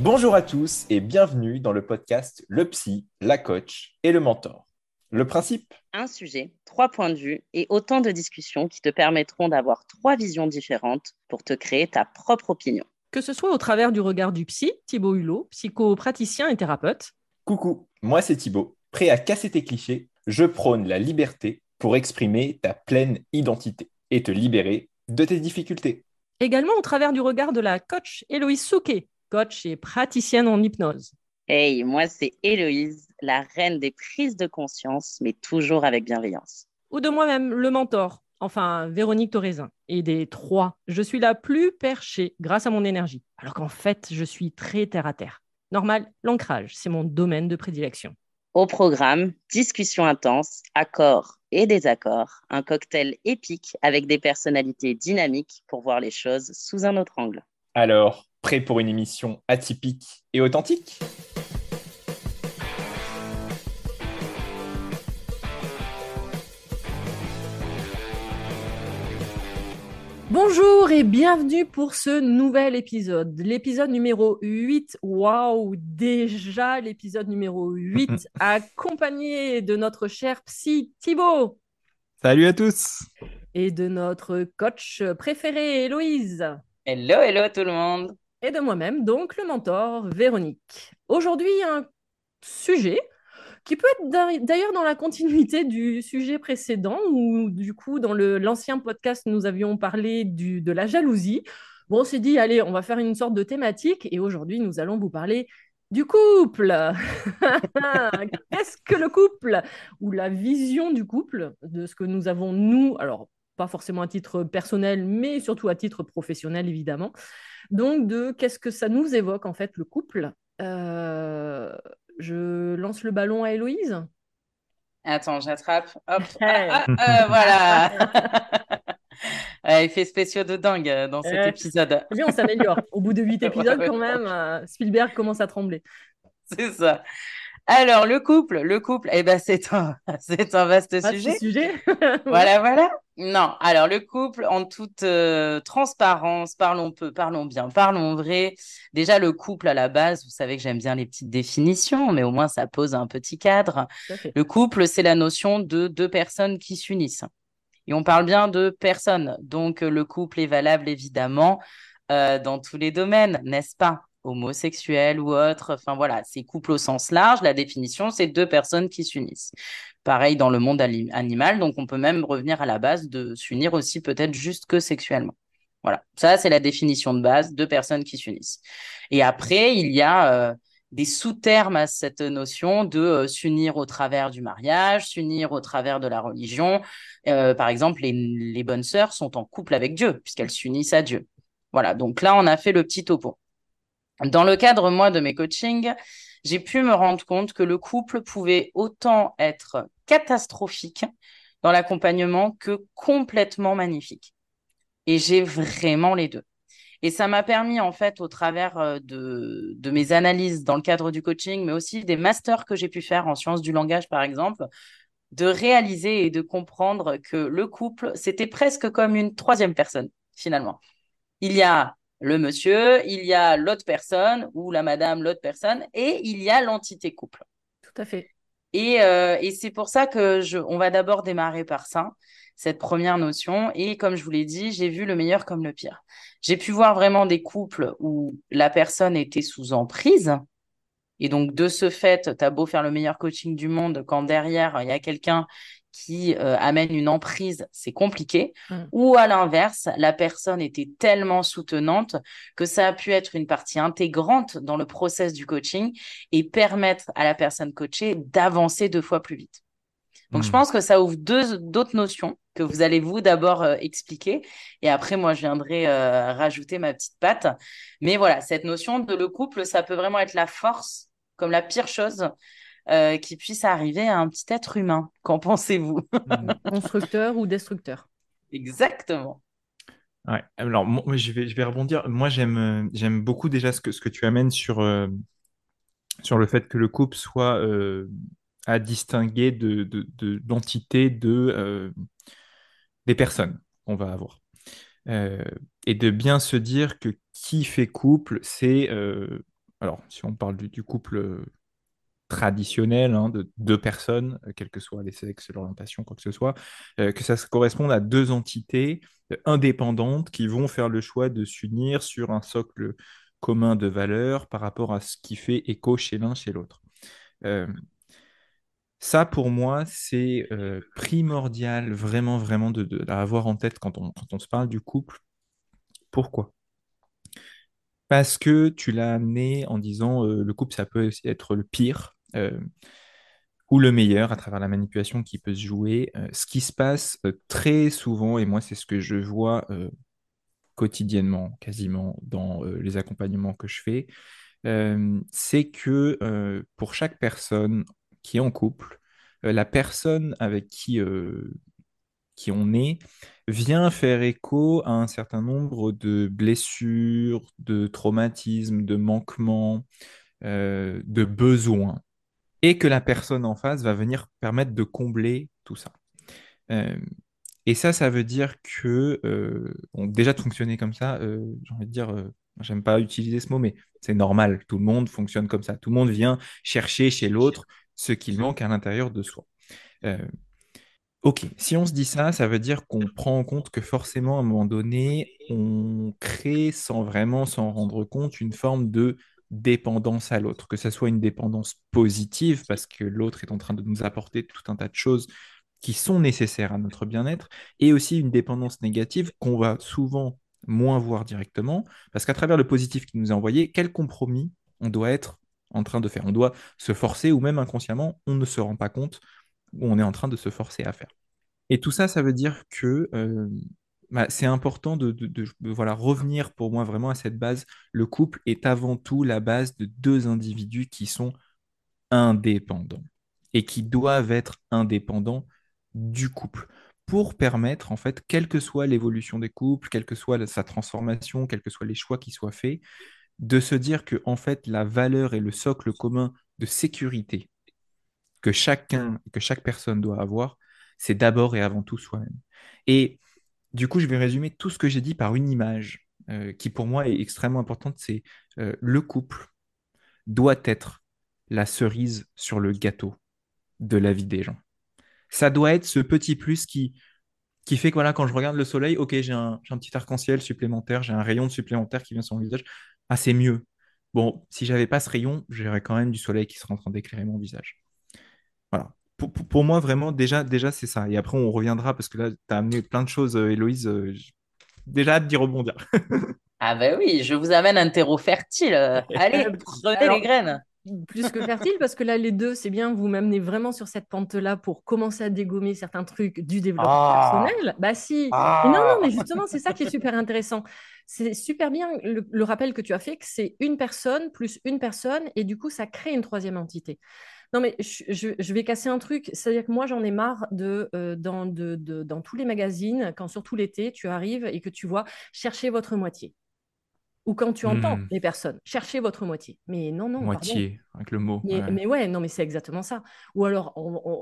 Bonjour à tous et bienvenue dans le podcast Le Psy, la coach et le mentor. Le principe? Un sujet, trois points de vue et autant de discussions qui te permettront d'avoir trois visions différentes pour te créer ta propre opinion. Que ce soit au travers du regard du psy, Thibaut Hulot, psychopraticien et thérapeute. Coucou, moi c'est Thibaut. Prêt à casser tes clichés, je prône la liberté pour exprimer ta pleine identité et te libérer de tes difficultés. Également au travers du regard de la coach Héloïse Souquet, coach et praticienne en hypnose. Hey, moi c'est Héloïse, la reine des prises de conscience, mais toujours avec bienveillance. Ou de moi-même, le mentor, enfin Véronique Toraisin. Et des trois, je suis la plus perchée grâce à mon énergie, alors qu'en fait, je suis très terre à terre. Normal, l'ancrage, c'est mon domaine de prédilection. Au programme, discussion intense, accords et désaccords, un cocktail épique avec des personnalités dynamiques pour voir les choses sous un autre angle. Alors, prêt pour une émission atypique et authentique? Bonjour et bienvenue pour ce nouvel épisode, l'épisode numéro 8. Waouh, déjà l'épisode numéro 8, accompagné de notre cher psy Thibaut. Salut à tous. Et de notre coach préféré, Héloïse. Hello, hello tout le monde. Et de moi-même, donc le mentor Véronique. Aujourd'hui, un sujet qui peut être d'ailleurs dans la continuité du sujet précédent, où du coup, dans l'ancien podcast, nous avions parlé du, de la jalousie. Bon, on s'est dit, allez, on va faire une sorte de thématique, et aujourd'hui, nous allons vous parler du couple. Qu'est-ce que le couple Ou la vision du couple, de ce que nous avons, nous, alors pas forcément à titre personnel, mais surtout à titre professionnel, évidemment. Donc, de qu'est-ce que ça nous évoque, en fait, le couple? Euh, je lance le ballon à Héloïse? Attends, j'attrape. Hop. Ah, ah, voilà. Effet spéciaux de dingue euh, dans cet épisode. Bien, on s'améliore. Au bout de huit épisodes, quand même, euh, Spielberg commence à trembler. C'est ça. Alors, le couple, le couple, eh ben, c'est un, c'est un vaste sujet. sujet. voilà, voilà. Non, alors le couple, en toute euh, transparence, parlons peu, parlons bien, parlons vrai. Déjà, le couple à la base, vous savez que j'aime bien les petites définitions, mais au moins ça pose un petit cadre. Le couple, c'est la notion de deux personnes qui s'unissent. Et on parle bien de personnes. Donc, le couple est valable évidemment euh, dans tous les domaines, n'est-ce pas? Homosexuels ou autres. Enfin voilà, c'est couple au sens large. La définition, c'est deux personnes qui s'unissent. Pareil dans le monde animal, donc on peut même revenir à la base de s'unir aussi peut-être juste que sexuellement. Voilà, ça c'est la définition de base, deux personnes qui s'unissent. Et après, il y a euh, des sous-termes à cette notion de euh, s'unir au travers du mariage, s'unir au travers de la religion. Euh, par exemple, les, les bonnes sœurs sont en couple avec Dieu, puisqu'elles s'unissent à Dieu. Voilà, donc là, on a fait le petit topo. Dans le cadre, moi, de mes coachings, j'ai pu me rendre compte que le couple pouvait autant être catastrophique dans l'accompagnement que complètement magnifique. Et j'ai vraiment les deux. Et ça m'a permis, en fait, au travers euh, de, de, mes analyses dans le cadre du coaching, mais aussi des masters que j'ai pu faire en sciences du langage, par exemple, de réaliser et de comprendre que le couple, c'était presque comme une troisième personne, finalement. Il y a le monsieur, il y a l'autre personne ou la madame, l'autre personne, et il y a l'entité couple. Tout à fait. Et, euh, et c'est pour ça que je, on va d'abord démarrer par ça, cette première notion. Et comme je vous l'ai dit, j'ai vu le meilleur comme le pire. J'ai pu voir vraiment des couples où la personne était sous emprise. Et donc, de ce fait, tu as beau faire le meilleur coaching du monde, quand derrière, il y a quelqu'un qui euh, amène une emprise, c'est compliqué. Mm. Ou à l'inverse, la personne était tellement soutenante que ça a pu être une partie intégrante dans le process du coaching et permettre à la personne coachée d'avancer deux fois plus vite. Donc, je hmm. pense que ça ouvre deux d'autres notions que vous allez vous d'abord euh, expliquer. Et après, moi, je viendrai euh, rajouter ma petite patte. Mais voilà, cette notion de le couple, ça peut vraiment être la force, comme la pire chose euh, qui puisse arriver à un petit être humain. Qu'en pensez-vous? Constructeur ou destructeur Exactement. Ouais. Alors, moi, je vais, je vais rebondir. Moi, j'aime, j'aime beaucoup déjà ce que, ce que tu amènes sur, sur le fait que le couple soit à distinguer de, de, de l'entité de, euh, des personnes qu'on va avoir. Euh, et de bien se dire que qui fait couple, c'est... Euh, alors, si on parle du, couple traditionnel hein, de deux personnes, quels que soient les sexes, l'orientation, quoi que ce soit, que ça corresponde à deux entités indépendantes qui vont faire le choix de s'unir sur un socle commun de valeurs par rapport à ce qui fait écho chez l'un, chez l'autre. Ça, pour moi, c'est euh, primordial, vraiment, vraiment, de, de, avoir en tête quand on, quand on se parle du couple. Pourquoi? Parce que tu l'as amené en disant euh, le couple, ça peut aussi être le pire euh, ou le meilleur à travers la manipulation qui peut se jouer. ce qui se passe très souvent, et moi, c'est ce que je vois quotidiennement, quasiment, dans les accompagnements que je fais, c'est que pour chaque personne, qui est en couple, euh, la personne avec qui, euh, qui on est vient faire écho à un certain nombre de blessures, de traumatismes, de manquements, euh, de besoins, et que la personne en face va venir permettre de combler tout ça. et ça, ça veut dire que, déjà de fonctionner comme ça, j'ai envie de dire, j'aime pas utiliser ce mot, mais c'est normal, tout le monde fonctionne comme ça. Tout le monde vient chercher chez l'autre ce qu'il manque à l'intérieur de soi. Euh, ok, si on se dit ça, ça veut dire qu'on prend en compte que forcément, à un moment donné, on crée sans vraiment s'en rendre compte une forme de dépendance à l'autre, que ce soit une dépendance positive, parce que l'autre est en train de nous apporter tout un tas de choses qui sont nécessaires à notre bien-être, et aussi une dépendance négative qu'on va souvent moins voir directement, parce qu'à travers le positif qui nous est envoyé, quel compromis on doit être en train de faire? On doit se forcer ou même inconsciemment, on ne se rend pas compte où on est en train de se forcer à faire. Et tout ça, ça veut dire que euh, bah, c'est important de, voilà, revenir pour moi vraiment à cette base. Le couple est avant tout la base de deux individus qui sont indépendants et qui doivent être indépendants du couple pour permettre, en fait, quelle que soit l'évolution des couples, quelle que soit sa transformation, quels que soient les choix qui soient faits, de se dire que en fait la valeur et le socle commun de sécurité que chacun, que chaque personne doit avoir, c'est d'abord et avant tout soi-même. Et du coup, je vais résumer tout ce que j'ai dit par une image euh, qui pour moi est extrêmement importante, c'est euh, le couple doit être la cerise sur le gâteau de la vie des gens. Ça doit être ce petit plus qui, qui fait que voilà, quand je regarde le soleil, ok, j'ai un, petit arc-en-ciel supplémentaire, j'ai un rayon supplémentaire qui vient sur mon visage ah, c'est mieux. Bon, si j'avais pas ce rayon, j'aurais quand même du soleil qui serait en train d'éclairer mon visage. Voilà. Pour, moi, vraiment, déjà, déjà c'est ça. Et après, on reviendra parce que là, tu as amené plein de choses, euh, Héloïse. Euh, déjà hâte d'y rebondir. ah, ben oui, je vous amène un terreau fertile. Allez, prenez les graines plus que fertile parce que là les deux c'est bien vous m'amenez vraiment sur cette pente là pour commencer à dégommer certains trucs du développement ah. personnel bah si ah. non non mais justement c'est ça qui est super intéressant c'est super bien le, rappel que tu as fait que c'est une personne plus une personne et du coup ça crée une troisième entité non, mais je, vais casser un truc. C'est-à-dire que moi, j'en ai marre de, euh, dans, de, dans tous les magazines, quand surtout l'été, tu arrives et que tu vois chercher votre moitié ou quand tu entends hmm. les personnes, cherchez votre moitié. Mais non, non. Moitié, avec le mot. Mais ouais. non, mais c'est exactement ça. Ou alors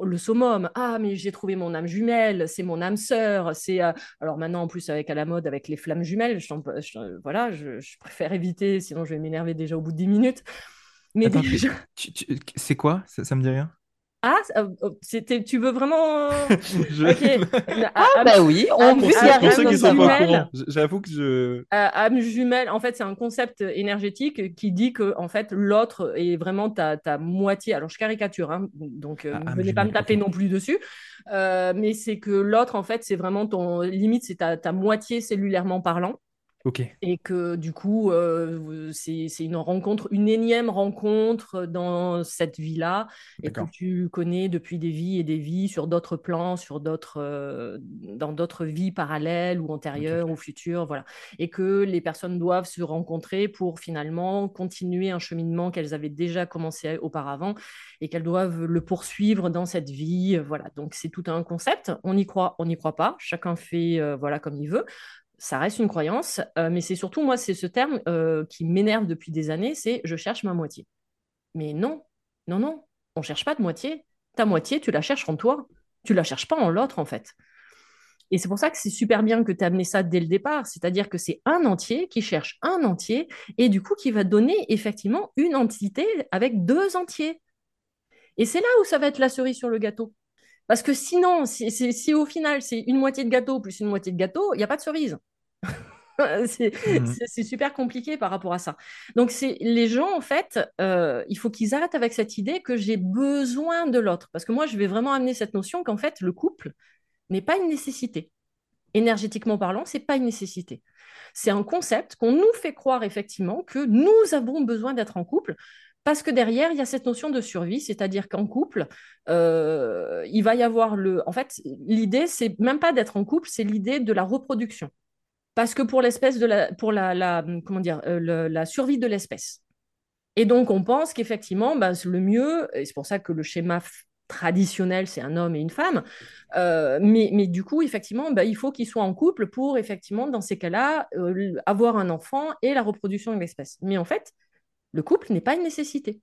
le summum, ah, mais j'ai trouvé mon âme jumelle, c'est mon âme sœur. C'est euh, alors maintenant en plus avec à la mode avec les flammes jumelles, je, voilà, je, préfère éviter, sinon je vais m'énerver déjà au bout de 10 minutes. Mais c'est quoi? Ça, ça me dit rien? Ah, euh, oh, c'était, tu veux vraiment. Ah, bah oui, on Pour ceux qui sont pas au courant, j'avoue que je. âme jumelle, en fait, c'est un concept énergétique qui dit que en fait, l'autre est vraiment ta, ta moitié. Alors, je caricature, hein, donc euh, ah, ne venez pas me taper non plus dessus. Euh, mais c'est que l'autre, en fait, c'est vraiment ton limite, c'est ta, ta moitié cellulairement parlant. Et que du coup, euh, c'est une rencontre, une énième rencontre dans cette vie-là, et que tu connais depuis des vies et des vies sur d'autres plans, sur d'autres, euh, dans d'autres vies parallèles ou antérieures ou futures, voilà. Et que les personnes doivent se rencontrer pour finalement continuer un cheminement qu'elles avaient déjà commencé auparavant et qu'elles doivent le poursuivre dans cette vie, voilà. Donc c'est tout un concept. On y croit, on n'y croit pas. Chacun fait, euh, voilà, comme il veut ça reste une croyance, euh, mais c'est surtout, moi, c'est ce terme euh, qui m'énerve depuis des années, c'est je cherche ma moitié. Mais non, non, non, on cherche pas de moitié. Ta moitié, tu la cherches en toi, tu la cherches pas en l'autre, en fait. Et c'est pour ça que c'est super bien que tu as amené ça dès le départ, c'est-à-dire que c'est un entier qui cherche un entier et du coup qui va donner effectivement une entité avec deux entiers. Et c'est là où ça va être la cerise sur le gâteau. Parce que sinon, si, si, au final c'est une moitié de gâteau plus une moitié de gâteau, il n'y a pas de cerise. Mhm. c'est super compliqué par rapport à ça. Donc, c'est les gens, en fait, euh, il faut qu'ils arrêtent avec cette idée que j'ai besoin de l'autre. Parce que moi, je vais vraiment amener cette notion qu'en fait, le couple n'est pas une nécessité. Énergétiquement parlant, c'est pas une nécessité. C'est un concept qu'on nous fait croire effectivement que nous avons besoin d'être en couple parce que derrière, il y a cette notion de survie, c'est-à-dire qu'en couple, euh, il va y avoir le. En fait, l'idée, c'est même pas d'être en couple, c'est l'idée de la reproduction. Parce que pour l'espèce la, pour la, comment dire, euh, la survie de l'espèce. Et donc, on pense qu'effectivement, bah, le mieux, et c'est pour ça que le schéma traditionnel, c'est un homme et une femme. Euh, mais, du coup, effectivement, bah, il faut qu'ils soient en couple pour, effectivement, dans ces cas-là, avoir un enfant et la reproduction de l'espèce. Mais en fait, le couple n'est pas une nécessité.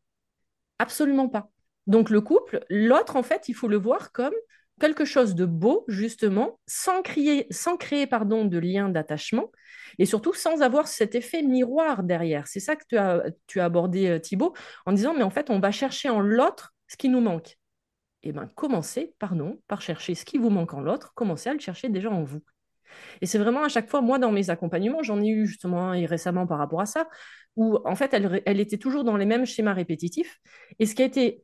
Absolument pas. Donc le couple, l'autre, en fait, il faut le voir comme quelque chose de beau, justement, sans, créer, sans créer pardon, de lien d'attachement, et surtout sans avoir cet effet miroir derrière. C'est ça que tu as, tu as abordé, euh, Thibault, en disant, mais en fait, on va chercher en l'autre ce qui nous manque. Eh bien, commencez, pardon, par chercher ce qui vous manque en l'autre, commencez à le chercher déjà en vous. Et c'est vraiment à chaque fois, moi, dans mes accompagnements, j'en ai eu justement et récemment par rapport à ça, où en fait, elle, était toujours dans les mêmes schémas répétitifs. Et ce qui a été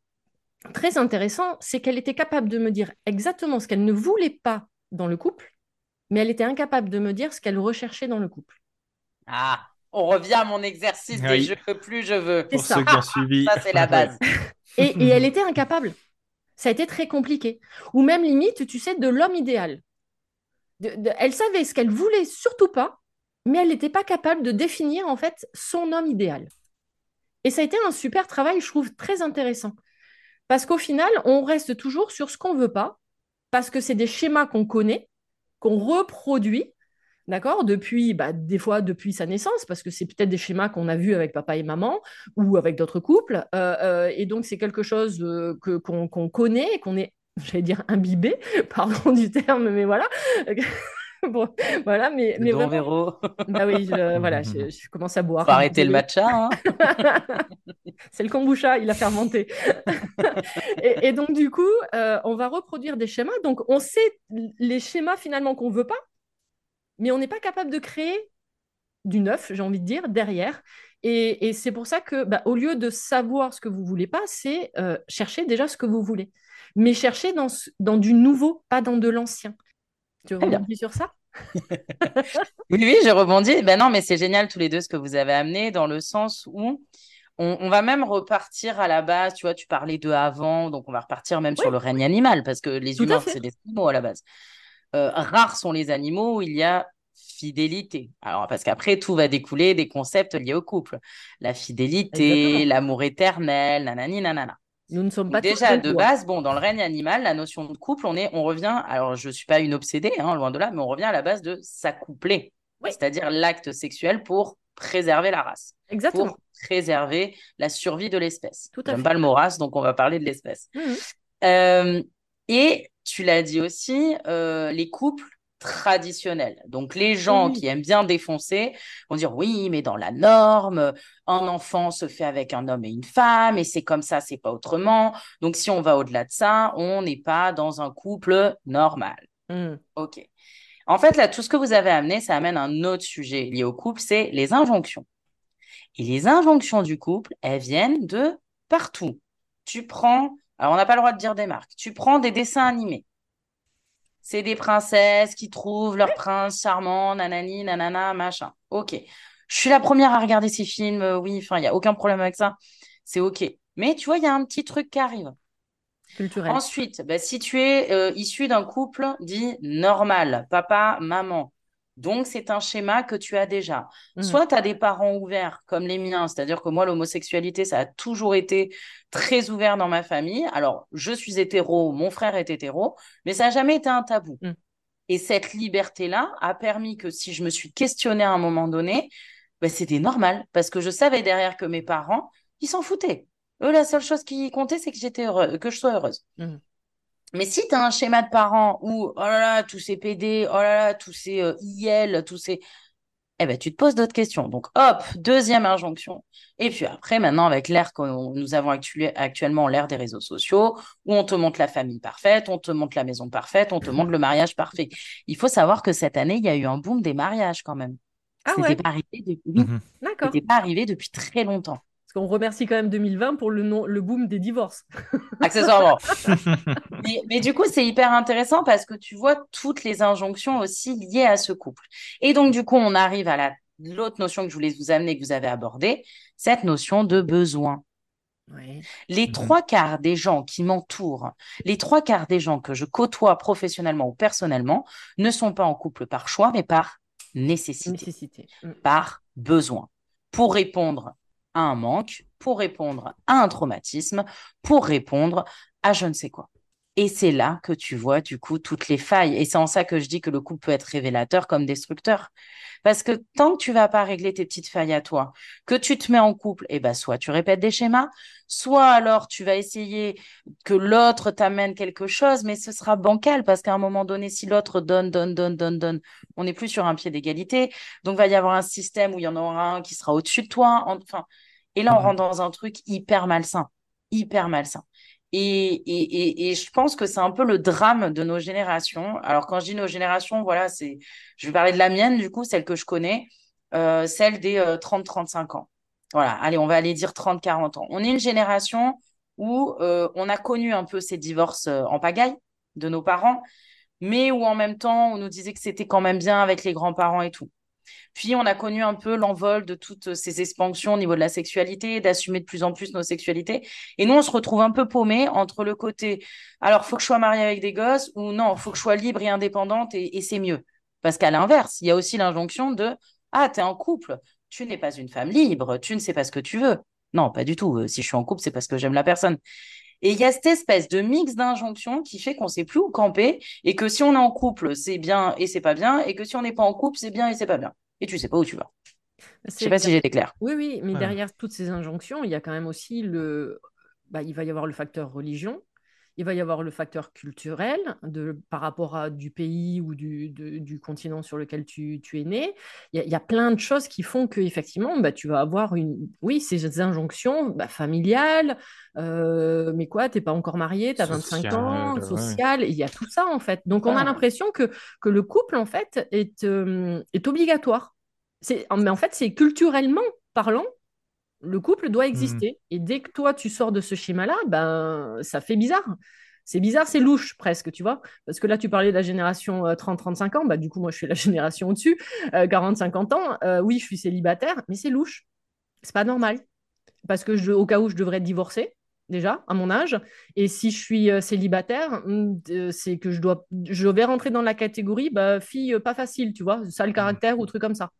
très intéressant, c'est qu'elle était capable de me dire exactement ce qu'elle ne voulait pas dans le couple, mais elle était incapable de me dire ce qu'elle recherchait dans le couple. Ah, on revient à mon exercice des je veux plus, je veux. Pour ça. ceux qui ont suivi. ça, c'est la base. et, et elle était incapable. Ça a été très compliqué. Ou même limite, tu sais, de l'homme idéal elle savait ce qu'elle voulait surtout pas, mais elle n'était pas capable de définir en fait son homme idéal. Et ça a été un super travail, je trouve très intéressant. Parce qu'au final, on reste toujours sur ce qu'on veut pas, parce que c'est des schémas qu'on connaît, qu'on reproduit, d'accord, depuis, bah, des fois depuis sa naissance, parce que c'est peut-être des schémas qu'on a vus avec papa et maman ou avec d'autres couples. Euh, euh, et donc, c'est quelque chose euh, que, qu'on, connaît qu'on est j'allais dire imbibé, pardon du terme, mais voilà. bon, voilà, mais, mais vraiment... Bah oui, je, voilà, je, commence à boire. Faut arrêter le matcha. Hein C'est le kombucha, il a fermenté. et, et, donc du coup, euh, on va reproduire des schémas. Donc on sait les schémas finalement qu'on veut pas, mais on n'est pas capable de créer du neuf, j'ai envie de dire, derrière. Et, et c'est pour ça que, bah, au lieu de savoir ce que vous voulez pas, c'est euh, chercher déjà ce que vous voulez mais chercher dans, dans du nouveau, pas dans de l'ancien. Tu rebondis sur ça? Oui, oui, je rebondis. Ben non, mais c'est génial tous les deux ce que vous avez amené dans le sens où on, va même repartir à la base. Tu vois, tu parlais de avant, donc on va repartir même sur le règne animal parce que les humains, c'est des animaux à la base. Euh, rares sont les animaux où il y a fidélité. Alors, parce qu'après, tout va découler des concepts liés au couple. La fidélité, l'amour éternel, nanani, nanana. Nous ne sommes pas déjà de base. Bon, dans le règne animal, la notion de couple, on est, on revient. Alors, je suis pas une obsédée, hein, loin de là, mais on revient à la base de s'accoupler, c'est-à-dire l'acte sexuel pour préserver la race, Exactement. pour préserver la survie de l'espèce. J'aime pas le mot race, donc on va parler de l'espèce. Mmh euh, et tu l'as dit aussi, euh, les couples traditionnel. Donc les gens qui aiment bien défoncer vont dire oui, mais dans la norme, un enfant se fait avec un homme et une femme et c'est comme ça, c'est pas autrement. Donc si on va au-delà de ça, on n'est pas dans un couple normal. Mmh. OK. En fait, là, tout ce que vous avez amené, ça amène un autre sujet lié au couple, c'est les injonctions. Et les injonctions du couple, elles viennent de partout. Tu prends, alors on n'a pas le droit de dire des marques, tu prends des dessins animés c'est des princesses qui trouvent leur prince charmant, nanani, nanana, machin. Ok. Je suis la première à regarder ces films, euh, oui, enfin, il n'y a aucun problème avec ça. C'est ok. Mais tu vois, il y a un petit truc qui arrive. Culturel. Ensuite, bah, si tu es euh, issu d'un couple dit normal, papa, maman, donc c'est un schéma que tu as déjà. Mhm. Soit tu as des parents ouverts comme les miens, c'est-à-dire que moi, l'homosexualité, ça a toujours été très ouvert dans ma famille. Alors, je suis hétéro, mon frère est hétéro, mais ça n'a jamais été un tabou. Mhm. Et cette liberté-là a permis que si je me suis questionnée à un moment donné, bah, c'était normal, parce que je savais derrière que mes parents, ils s'en foutaient. Eux, la seule chose qui comptait, c'est que j'étais heureuse, que je sois heureuse. Mhm. Mais si tu as un schéma de parents où, oh là là, tous ces PD, oh là là, tous ces euh, IL, tous ces... Eh ben, tu te poses d'autres questions. Donc, hop, deuxième injonction. Et puis après, maintenant, avec l'ère que nous avons actu- actuellement, l'ère des réseaux sociaux, où on te montre la famille parfaite, on te montre la maison parfaite, on te montre le mariage parfait. Il faut savoir que cette année, il y a eu un boom des mariages quand même. Ah C'était ouais, pas arrivé depuis... d'accord. c'était pas arrivé depuis très longtemps. Parce qu'on remercie quand même 2020 pour le, nom, le boom des divorces. accessoirement. mais, mais du coup, c'est hyper intéressant parce que tu vois toutes les injonctions aussi liées à ce couple. Et donc, du coup, on arrive à la l'autre notion que je voulais vous amener, que vous avez abordée, cette notion de besoin. Les Mhm. trois quarts des gens qui m'entourent, les trois quarts des gens que je côtoie professionnellement ou personnellement, ne sont pas en couple par choix, mais par nécessité Nécessité. Mm. par besoin, pour répondre à un manque, pour répondre à un traumatisme, pour répondre à je ne sais quoi. Et c'est là que tu vois du coup toutes les failles. Et c'est en ça que je dis que le couple peut être révélateur comme destructeur. Parce que tant que tu vas pas régler tes petites failles à toi, que tu te mets en couple, et ben soit tu répètes des schémas, soit alors tu vas essayer que l'autre t'amène quelque chose, mais ce sera bancal parce qu'à un moment donné, si l'autre donne, donne, donne, donne, donne, on n'est plus sur un pied d'égalité. Donc, va y avoir un système où il y en aura un qui sera au-dessus de toi. Enfin, et là, on Mhm. rentre dans un truc hyper malsain, hyper malsain. Et, et, et, je pense que c'est un peu le drame de nos générations. Alors, quand je dis nos générations, voilà, c'est, je vais parler de la mienne, du coup, celle que je connais, euh, celle des 30-35 ans. Voilà, allez, on va aller dire 30-40 ans. On est une génération où euh, on a connu un peu ces divorces euh, en pagaille de nos parents, mais où en même temps, on nous disait que c'était quand même bien avec les grands-parents et tout. Puis on a connu un peu l'envol de toutes ces expansions au niveau de la sexualité, d'assumer de plus en plus nos sexualités. Et nous, on se retrouve un peu paumés entre le côté, alors, faut que je sois mariée avec des gosses, ou non, faut que je sois libre et indépendante, et, et c'est mieux. Parce qu'à l'inverse, il y a aussi l'injonction de, ah, t'es en couple, tu n'es pas une femme libre, tu ne sais pas ce que tu veux. Non, pas du tout. Euh, Si je suis en couple, c'est parce que j'aime la personne. Et il y a cette espèce de mix d'injonctions qui fait qu'on sait plus où camper et que si on est en couple, c'est bien et c'est pas bien, et que si on n'est pas en couple, c'est bien et c'est pas bien. Et tu sais pas où tu vas. Je sais pas si j'étais claire. Oui, oui, mais Ouais. derrière toutes ces injonctions, il y a quand même aussi le. Bah, il va y avoir le facteur religion, il va y avoir le facteur culturel de, par rapport à du pays ou du, de- du continent sur lequel tu, tu es né. Il y, a, il y a plein de choses qui font que effectivement, bah, tu vas avoir une, oui, ces injonctions bah, familiales, euh, mais quoi, t'es pas encore marié, tu as 25 ans, ouais. social, il y a tout ça en fait. Donc on a l'impression que, que le couple en fait est, euh, est obligatoire. C'est, mais en fait, c'est culturellement parlant, le couple doit exister. Et dès que toi, tu sors de ce schéma-là, ben, ça fait bizarre. C'est bizarre, c'est louche presque, tu vois. Parce que là, tu parlais de la génération euh, 30-35 ans. Bah, du coup, moi, je suis la génération au-dessus, euh, 40-50 ans. Euh, oui, je suis célibataire, mais c'est louche. C'est pas normal. Parce que je, au cas où je devrais divorcer, déjà, à mon âge. Et si je suis euh, célibataire, hmm, euh, c'est que je dois, je vais rentrer dans la catégorie bah, fille euh, pas facile, tu vois, sale caractère ou truc comme ça.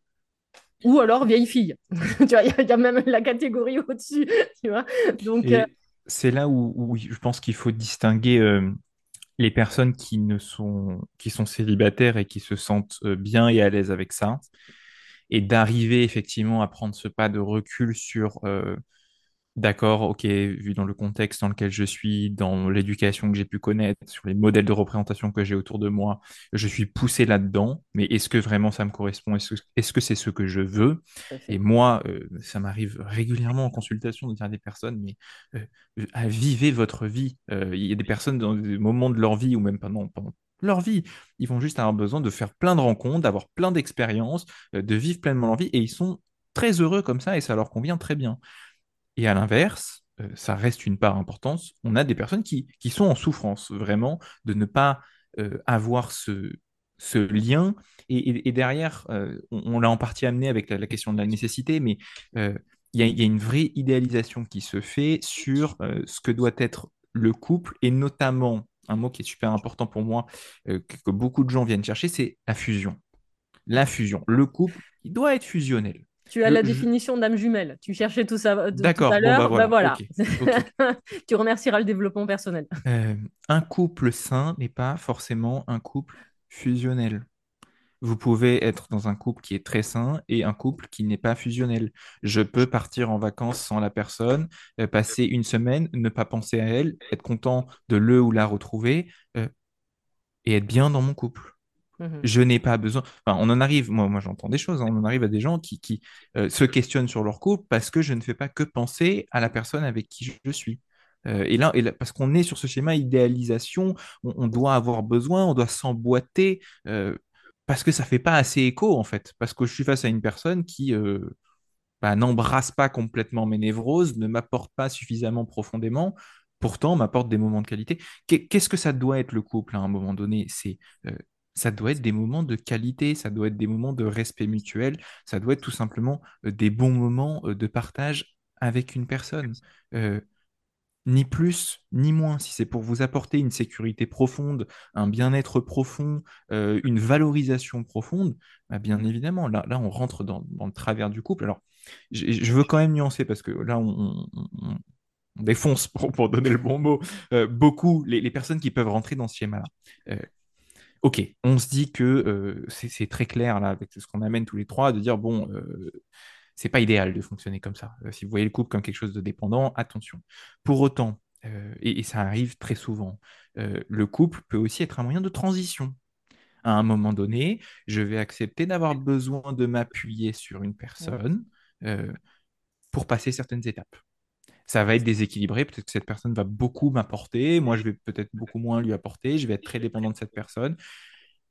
Ou alors vieille fille. tu vois, il y, a- il y a même la catégorie au-dessus, tu vois. Donc, euh, c'est là où, où je pense qu'il faut distinguer euh, les personnes qui ne sont, qui sont célibataires et qui se sentent euh, bien et à l'aise avec ça, et d'arriver effectivement à prendre ce pas de recul sur, d'accord, ok, vu dans le contexte dans lequel je suis, dans l'éducation que j'ai pu connaître, sur les modèles de représentation que j'ai autour de moi, je suis poussé là-dedans, mais est-ce que vraiment ça me correspond? Est-ce que c'est ce que je veux? Et moi, euh, ça m'arrive régulièrement en consultation de dire à des personnes, mais euh, à vivez votre vie. Euh, il y a des personnes dans des moments de leur vie, ou même pendant, pendant leur vie, ils vont juste avoir besoin de faire plein de rencontres, d'avoir plein d'expériences, de vivre pleinement leur vie, et ils sont très heureux comme ça, et ça leur convient très bien. Et à l'inverse, euh, ça reste une part importante, on a des personnes qui, qui sont en souffrance, vraiment, de ne pas avoir ce, ce lien. Et, derrière, on, l'a en partie amené avec la, question de la nécessité, mais il y, y, a une vraie idéalisation qui se fait sur ce que doit être le couple, et notamment, un mot qui est super important pour moi, que, que beaucoup de gens viennent chercher, c'est la fusion. La fusion. Le couple, il doit être fusionnel. Tu as la définition d'âme jumelle. Tu cherchais tout ça tout à l'heure. Bon, bah voilà. Bah tu remercieras le développement personnel. Euh, un couple sain n'est pas forcément un couple fusionnel. Vous pouvez être dans un couple qui est très sain et un couple qui n'est pas fusionnel. Je peux partir en vacances sans la personne, euh, passer une semaine, ne pas penser à elle, être content de le ou la retrouver euh, et être bien dans mon couple. Mhm. Je n'ai pas besoin. On en arrive, moi, moi j'entends des choses, hein. on en arrive à des gens qui, qui euh, se questionnent sur leur couple parce que je ne fais pas que penser à la personne avec qui je suis. Euh, et, là, parce qu'on est sur ce schéma idéalisation, on, doit avoir besoin, on doit s'emboîter, euh, parce que ça fait pas assez écho, en fait. Parce que je suis face à une personne qui bah, n'embrasse pas complètement mes névroses, ne m'apporte pas suffisamment profondément, pourtant m'apporte des moments de qualité. Qu'est-ce que ça doit être le couple à un moment donné? C'est ça doit être des moments de qualité, ça doit être des moments de respect mutuel, ça doit être tout simplement euh, des bons moments euh, de partage avec une personne. Euh, ni plus, ni moins. Si c'est pour vous apporter une sécurité profonde, un bien-être profond, une valorisation profonde, bah, bien évidemment, là, on rentre dans, le travers du couple. Alors, je veux quand même nuancer parce que là, on, défonce, pour, donner le bon mot, beaucoup les, personnes qui peuvent rentrer dans ce schéma-là. Ok, on se dit que euh, c'est très clair là avec ce qu'on amène tous les trois de dire bon, euh, c'est pas idéal de fonctionner comme ça. Euh, si vous voyez le couple comme quelque chose de dépendant, attention. Pour autant, et, ça arrive très souvent, le couple peut aussi être un moyen de transition. À un moment donné, je vais accepter d'avoir besoin de m'appuyer sur une personne pour passer certaines étapes ça va être déséquilibré. Peut-être que cette personne va beaucoup m'apporter, moi je vais peut-être beaucoup moins lui apporter, je vais être très dépendant de cette personne,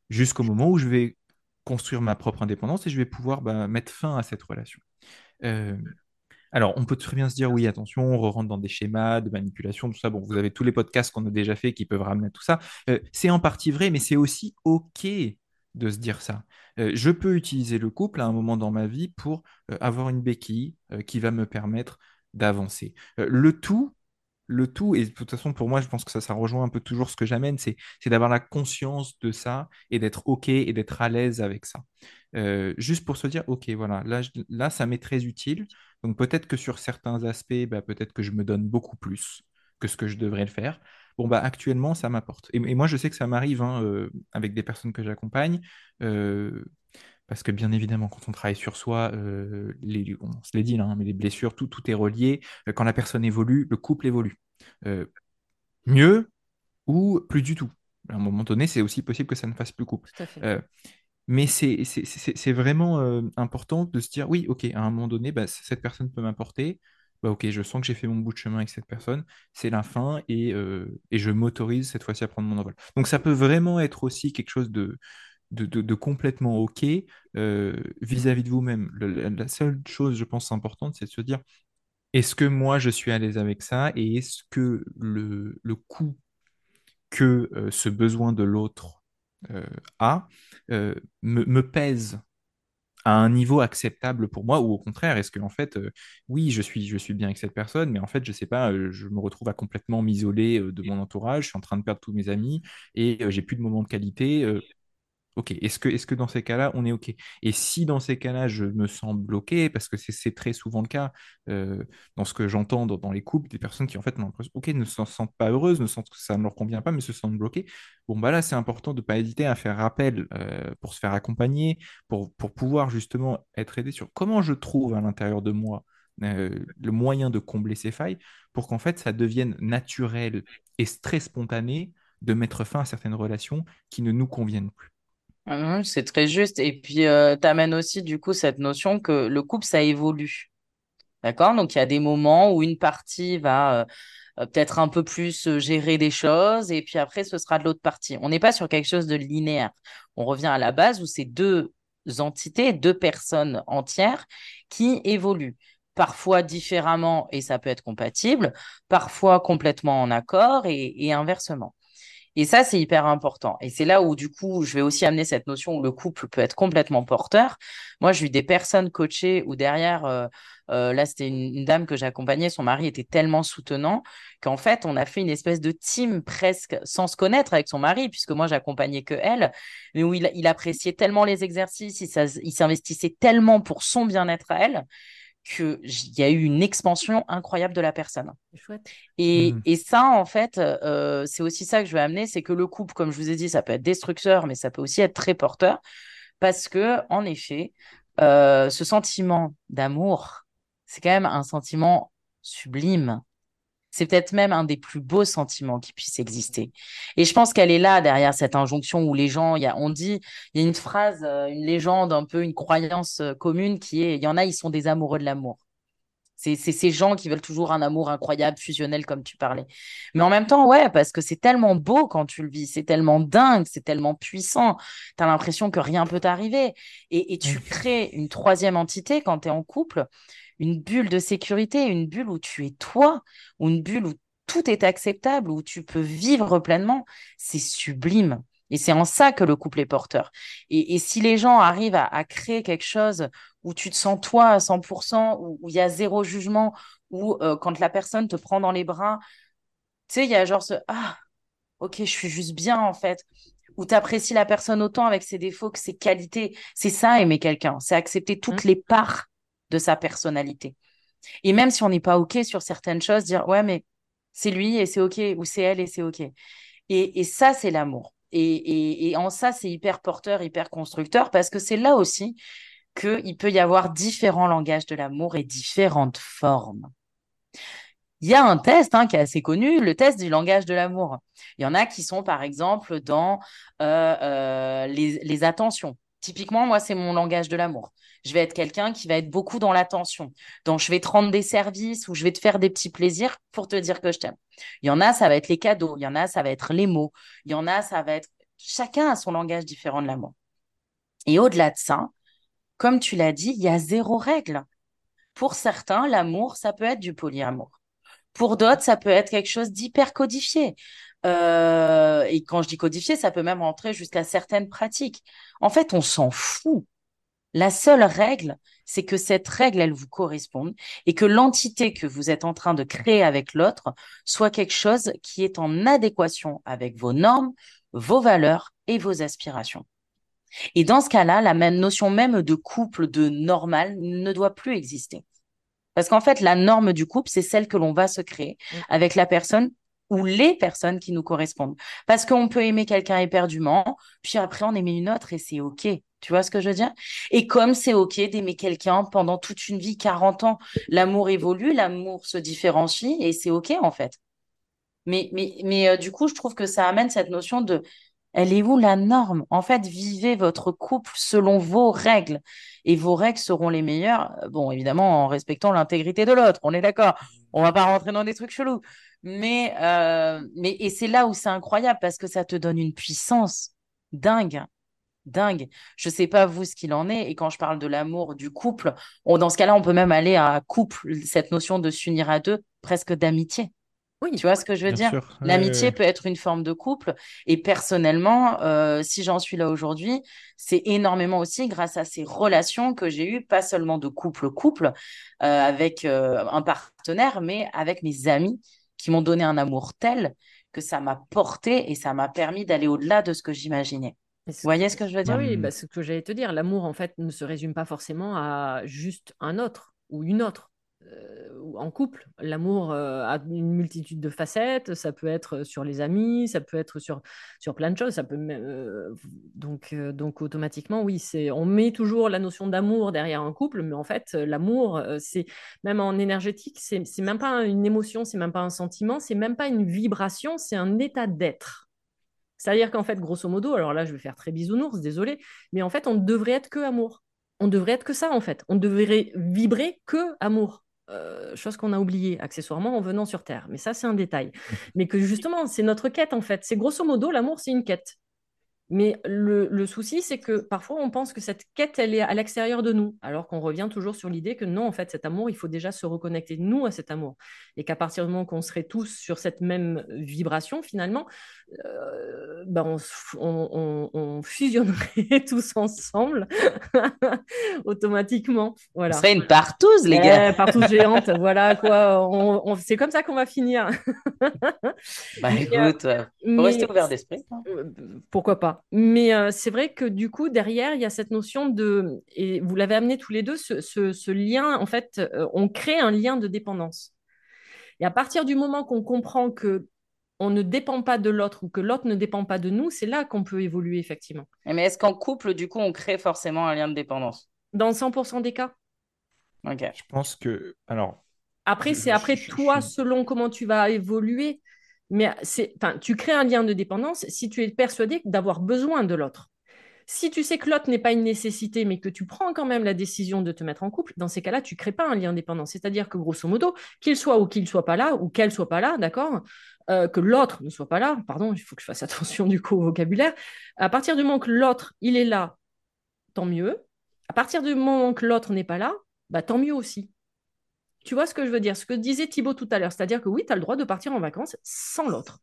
jusqu'au moment où je vais construire ma propre indépendance et je vais pouvoir bah, mettre fin à cette relation. Euh, alors, on peut très bien se dire, oui, attention, on rentre dans des schémas de manipulation, tout ça. Bon, vous avez tous les podcasts qu'on a déjà fait qui peuvent ramener tout ça. Euh, c'est en partie vrai, mais c'est aussi OK de se dire ça. Euh, je peux utiliser le couple à un moment dans ma vie pour avoir une béquille qui va me permettre d'avancer. Euh, le tout, le tout, et de toute façon, pour moi, je pense que ça, ça rejoint un peu toujours ce que j'amène, c'est, d'avoir la conscience de ça et d'être OK et d'être à l'aise avec ça. Euh, juste pour se dire, OK, voilà, là, là ça m'est très utile. Donc peut-être que sur certains aspects, bah, peut-être que je me donne beaucoup plus que ce que je devrais le faire. Bon, bah, actuellement, ça m'apporte. Et, moi, je sais que ça m'arrive hein, euh, avec des personnes que j'accompagne. Parce que bien évidemment, quand on travaille sur soi, euh, les, on se l'est dit là, hein, mais les blessures, tout, tout est relié. Euh, quand la personne évolue, le couple évolue. Euh, mieux ou plus du tout. À un moment donné, c'est aussi possible que ça ne fasse plus couple. mais c'est vraiment important de se dire, oui, ok, à un moment donné, bah, cette personne peut m'apporter. Bah, ok, je sens que j'ai fait mon bout de chemin avec cette personne, c'est la fin et, et je m'autorise cette fois-ci à prendre mon envol. Donc ça peut vraiment être aussi quelque chose de, de, complètement OK euh, vis-à-vis de vous-même. La, seule chose, je pense, importante, c'est de se dire, est-ce que moi, je suis à l'aise avec ça et est-ce que le, le coût que euh, ce besoin de l'autre euh, a me, pèse à un niveau acceptable pour moi ou au contraire est-ce que en fait oui je suis je suis bien avec cette personne mais en fait je sais pas je me retrouve à complètement m'isoler de mon entourage je suis en train de perdre tous mes amis et j'ai plus de moments de qualité Ok, est-ce que, dans ces cas-là, on est ok? Et si dans ces cas-là, je me sens bloqué, parce que c'est très souvent le cas euh, dans ce que j'entends dans, les couples, des personnes qui en fait ok, ne se sentent pas heureuses, ne sentent que ça ne leur convient pas, mais se sentent bloquées. Bon, bah là, c'est important de ne pas hésiter à faire appel euh, pour se faire accompagner, pour, pour pouvoir justement être aidé sur comment je trouve à l'intérieur de moi euh, le moyen de combler ces failles pour qu'en fait ça devienne naturel et très spontané de mettre fin à certaines relations qui ne nous conviennent plus. Ah c'est très juste. Et puis, euh, tu amènes aussi, du coup, cette notion que le couple, ça évolue. D'accord? Donc, il y a des moments où une partie va euh, euh, peut-être un peu plus gérer des choses, et puis après, ce sera de l'autre partie. On n'est pas sur quelque chose de linéaire. On revient à la base où c'est deux entités, deux personnes entières qui évoluent. Parfois différemment, et ça peut être compatible, parfois complètement en accord, et inversement. Et ça, c'est hyper important. Et c'est là où, du coup, je vais aussi amener cette notion où le couple peut être complètement porteur. Moi, j'ai eu des personnes coachées où derrière, euh, euh, là, c'était une, dame que j'accompagnais, son mari était tellement soutenant qu'en fait, on a fait une espèce de team presque sans se connaître avec son mari, puisque moi, j'accompagnais que elle, mais où il, appréciait tellement les exercices, il s'investissait tellement pour son bien-être à elle qu'il y a eu une expansion incroyable de la personne. Et, mmh. et, ça, en fait, euh, c'est aussi ça que je veux amener, c'est que le couple, comme je vous ai dit, ça peut être destructeur, mais ça peut aussi être très porteur, parce que, en effet, euh, ce sentiment d'amour, c'est quand même un sentiment sublime. C'est peut-être même un des plus beaux sentiments qui puisse exister. Et je pense qu'elle est là derrière cette injonction où les gens, y a, on dit, il y a une phrase, euh, une légende, un peu une croyance euh, commune qui est, il y en a, ils sont des amoureux de l'amour. C'est ces gens qui veulent toujours un amour incroyable, fusionnel, comme tu parlais. Mais en même temps, ouais, parce que c'est tellement beau quand tu le vis, c'est tellement dingue, c'est tellement puissant. Tu as l'impression que rien peut t'arriver. Et, et, tu crées une troisième entité quand tu es en couple une bulle de sécurité, une bulle où tu es toi, ou une bulle où tout est acceptable, où tu peux vivre pleinement, c'est sublime. Et c'est en ça que le couple est porteur. Et, si les gens arrivent à, créer quelque chose où tu te sens toi à 100%, où il y a zéro jugement, où euh, quand la personne te prend dans les bras, tu sais, il y a genre ce Ah, ok, je suis juste bien en fait. Où tu apprécies la personne autant avec ses défauts que ses qualités. C'est ça, aimer quelqu'un. C'est accepter toutes mmh. les parts de sa personnalité. Et même si on n'est pas OK sur certaines choses, dire ouais, mais c'est lui et c'est OK, ou c'est elle et c'est OK. Et, ça, c'est l'amour. Et, en ça, c'est hyper porteur, hyper constructeur, parce que c'est là aussi qu'il peut y avoir différents langages de l'amour et différentes formes. Il y a un test hein, qui est assez connu, le test du langage de l'amour. Il y en a qui sont, par exemple, dans euh, euh, les attentions. Typiquement, moi, c'est mon langage de l'amour. Je vais être quelqu'un qui va être beaucoup dans l'attention. Donc, je vais te rendre des services ou je vais te faire des petits plaisirs pour te dire que je t'aime. Il y en a, ça va être les cadeaux. Il y en a, ça va être les mots. Il y en a, ça va être... Chacun a son langage différent de l'amour. Et au-delà de ça, comme tu l'as dit, il y a zéro règle. Pour certains, l'amour, ça peut être du polyamour. Pour d'autres, ça peut être quelque chose d'hyper codifié. Euh, et quand je dis codifié, ça peut même rentrer jusqu'à certaines pratiques. En fait, on s'en fout. La seule règle, c'est que cette règle, elle vous corresponde et que l'entité que vous êtes en train de créer avec l'autre soit quelque chose qui est en adéquation avec vos normes, vos valeurs et vos aspirations. Et dans ce cas-là, la même notion même de couple, de normal, ne doit plus exister. Parce qu'en fait, la norme du couple, c'est celle que l'on va se créer mmh. avec la personne ou les personnes qui nous correspondent. Parce qu'on peut aimer quelqu'un éperdument, puis après on aimer une autre et c'est OK. Tu vois ce que je veux dire? Et comme c'est OK d'aimer quelqu'un pendant toute une vie, 40 ans, l'amour évolue, l'amour se différencie et c'est OK en fait. Mais, mais, mais euh, du coup, je trouve que ça amène cette notion de elle est où la norme? En fait, vivez votre couple selon vos règles. Et vos règles seront les meilleures, bon, évidemment, en respectant l'intégrité de l'autre. On est d'accord. On va pas rentrer dans des trucs chelous. Mais, euh, mais et c'est là où c'est incroyable parce que ça te donne une puissance dingue. Dingue. Je sais pas vous ce qu'il en est. Et quand je parle de l'amour du couple, dans ce cas-là, on peut même aller à couple, cette notion de s'unir à deux, presque d'amitié. Oui, tu vois ce que je veux dire L'amitié peut être une forme de couple. Et personnellement, euh, si j'en suis là aujourd'hui, c'est énormément aussi grâce à ces relations que j'ai eues, pas seulement de couple-couple euh, avec un partenaire, mais avec mes amis qui m'ont donné un amour tel que ça m'a porté et ça m'a permis d'aller au-delà de ce que j'imaginais. Vous voyez ce que je veux dire? Oui, bah, ce que j'allais te dire. L'amour, en fait, ne se résume pas forcément à juste un autre ou une autre. Euh, en couple. L'amour euh, a une multitude de facettes. Ça peut être sur les amis, ça peut être sur, sur plein de choses. Ça peut, euh, donc, donc, automatiquement, oui, c'est, on met toujours la notion d'amour derrière un couple, mais en fait, l'amour, c'est même en énergétique, c'est, même pas une émotion, c'est même pas un sentiment, c'est même pas une vibration, c'est un état d'être. C'est-à-dire qu'en fait, grosso modo, alors là, je vais faire très bisounours, désolé, mais en fait, on ne devrait être que amour. On devrait être que ça, en fait. On devrait vibrer que amour. Euh, chose qu'on a oubliée accessoirement en venant sur Terre. Mais ça, c'est un détail. Mais que justement, c'est notre quête en fait. C'est grosso modo, l'amour, c'est une quête. Mais le, souci, c'est que parfois, on pense que cette quête, elle est à l'extérieur de nous, alors qu'on revient toujours sur l'idée que non, en fait, cet amour, il faut déjà se reconnecter, nous, à cet amour. Et qu'à partir du moment qu'on serait tous sur cette même vibration, finalement, euh, ben on, fusionnerait tous ensemble automatiquement. Voilà. Ce serait une partouze, les gars. partouze géante, voilà quoi. c'est comme ça qu'on va finir. bah écoute, faut rester ouvert d'esprit. Hein. Euh, pourquoi pas mais euh, c'est vrai que du coup, derrière, il y a cette notion de, et vous l'avez amené tous les deux, ce, lien, en fait, euh, on crée un lien de dépendance. Et à partir du moment qu'on comprend que on ne dépend pas de l'autre ou que l'autre ne dépend pas de nous, c'est là qu'on peut évoluer effectivement. Mais est-ce qu'en couple, du coup, on crée forcément un lien de dépendance? Dans 100% des cas. Ok. Je pense que, alors. Après, c'est après toi, selon comment tu vas évoluer. Mais tu crées un lien de dépendance si tu es persuadé d'avoir besoin de l'autre. Si tu sais que l'autre n'est pas une nécessité, mais que tu prends quand même la décision de te mettre en couple, dans ces cas-là, tu ne crées pas un lien de dépendance. C'est-à-dire que, grosso modo, qu'il soit ou qu'il ne soit pas là, ou qu'elle soit pas là, d'accord euh, Que l'autre ne soit pas là, pardon, il faut que je fasse attention du coup au vocabulaire. À partir du moment que l'autre, il est là, tant mieux. À partir du moment que l'autre n'est pas là, bah, tant mieux aussi. Tu vois ce que je veux dire Ce que disait Thibaut tout à l'heure, c'est-à-dire que oui, tu as le droit de partir en vacances sans l'autre.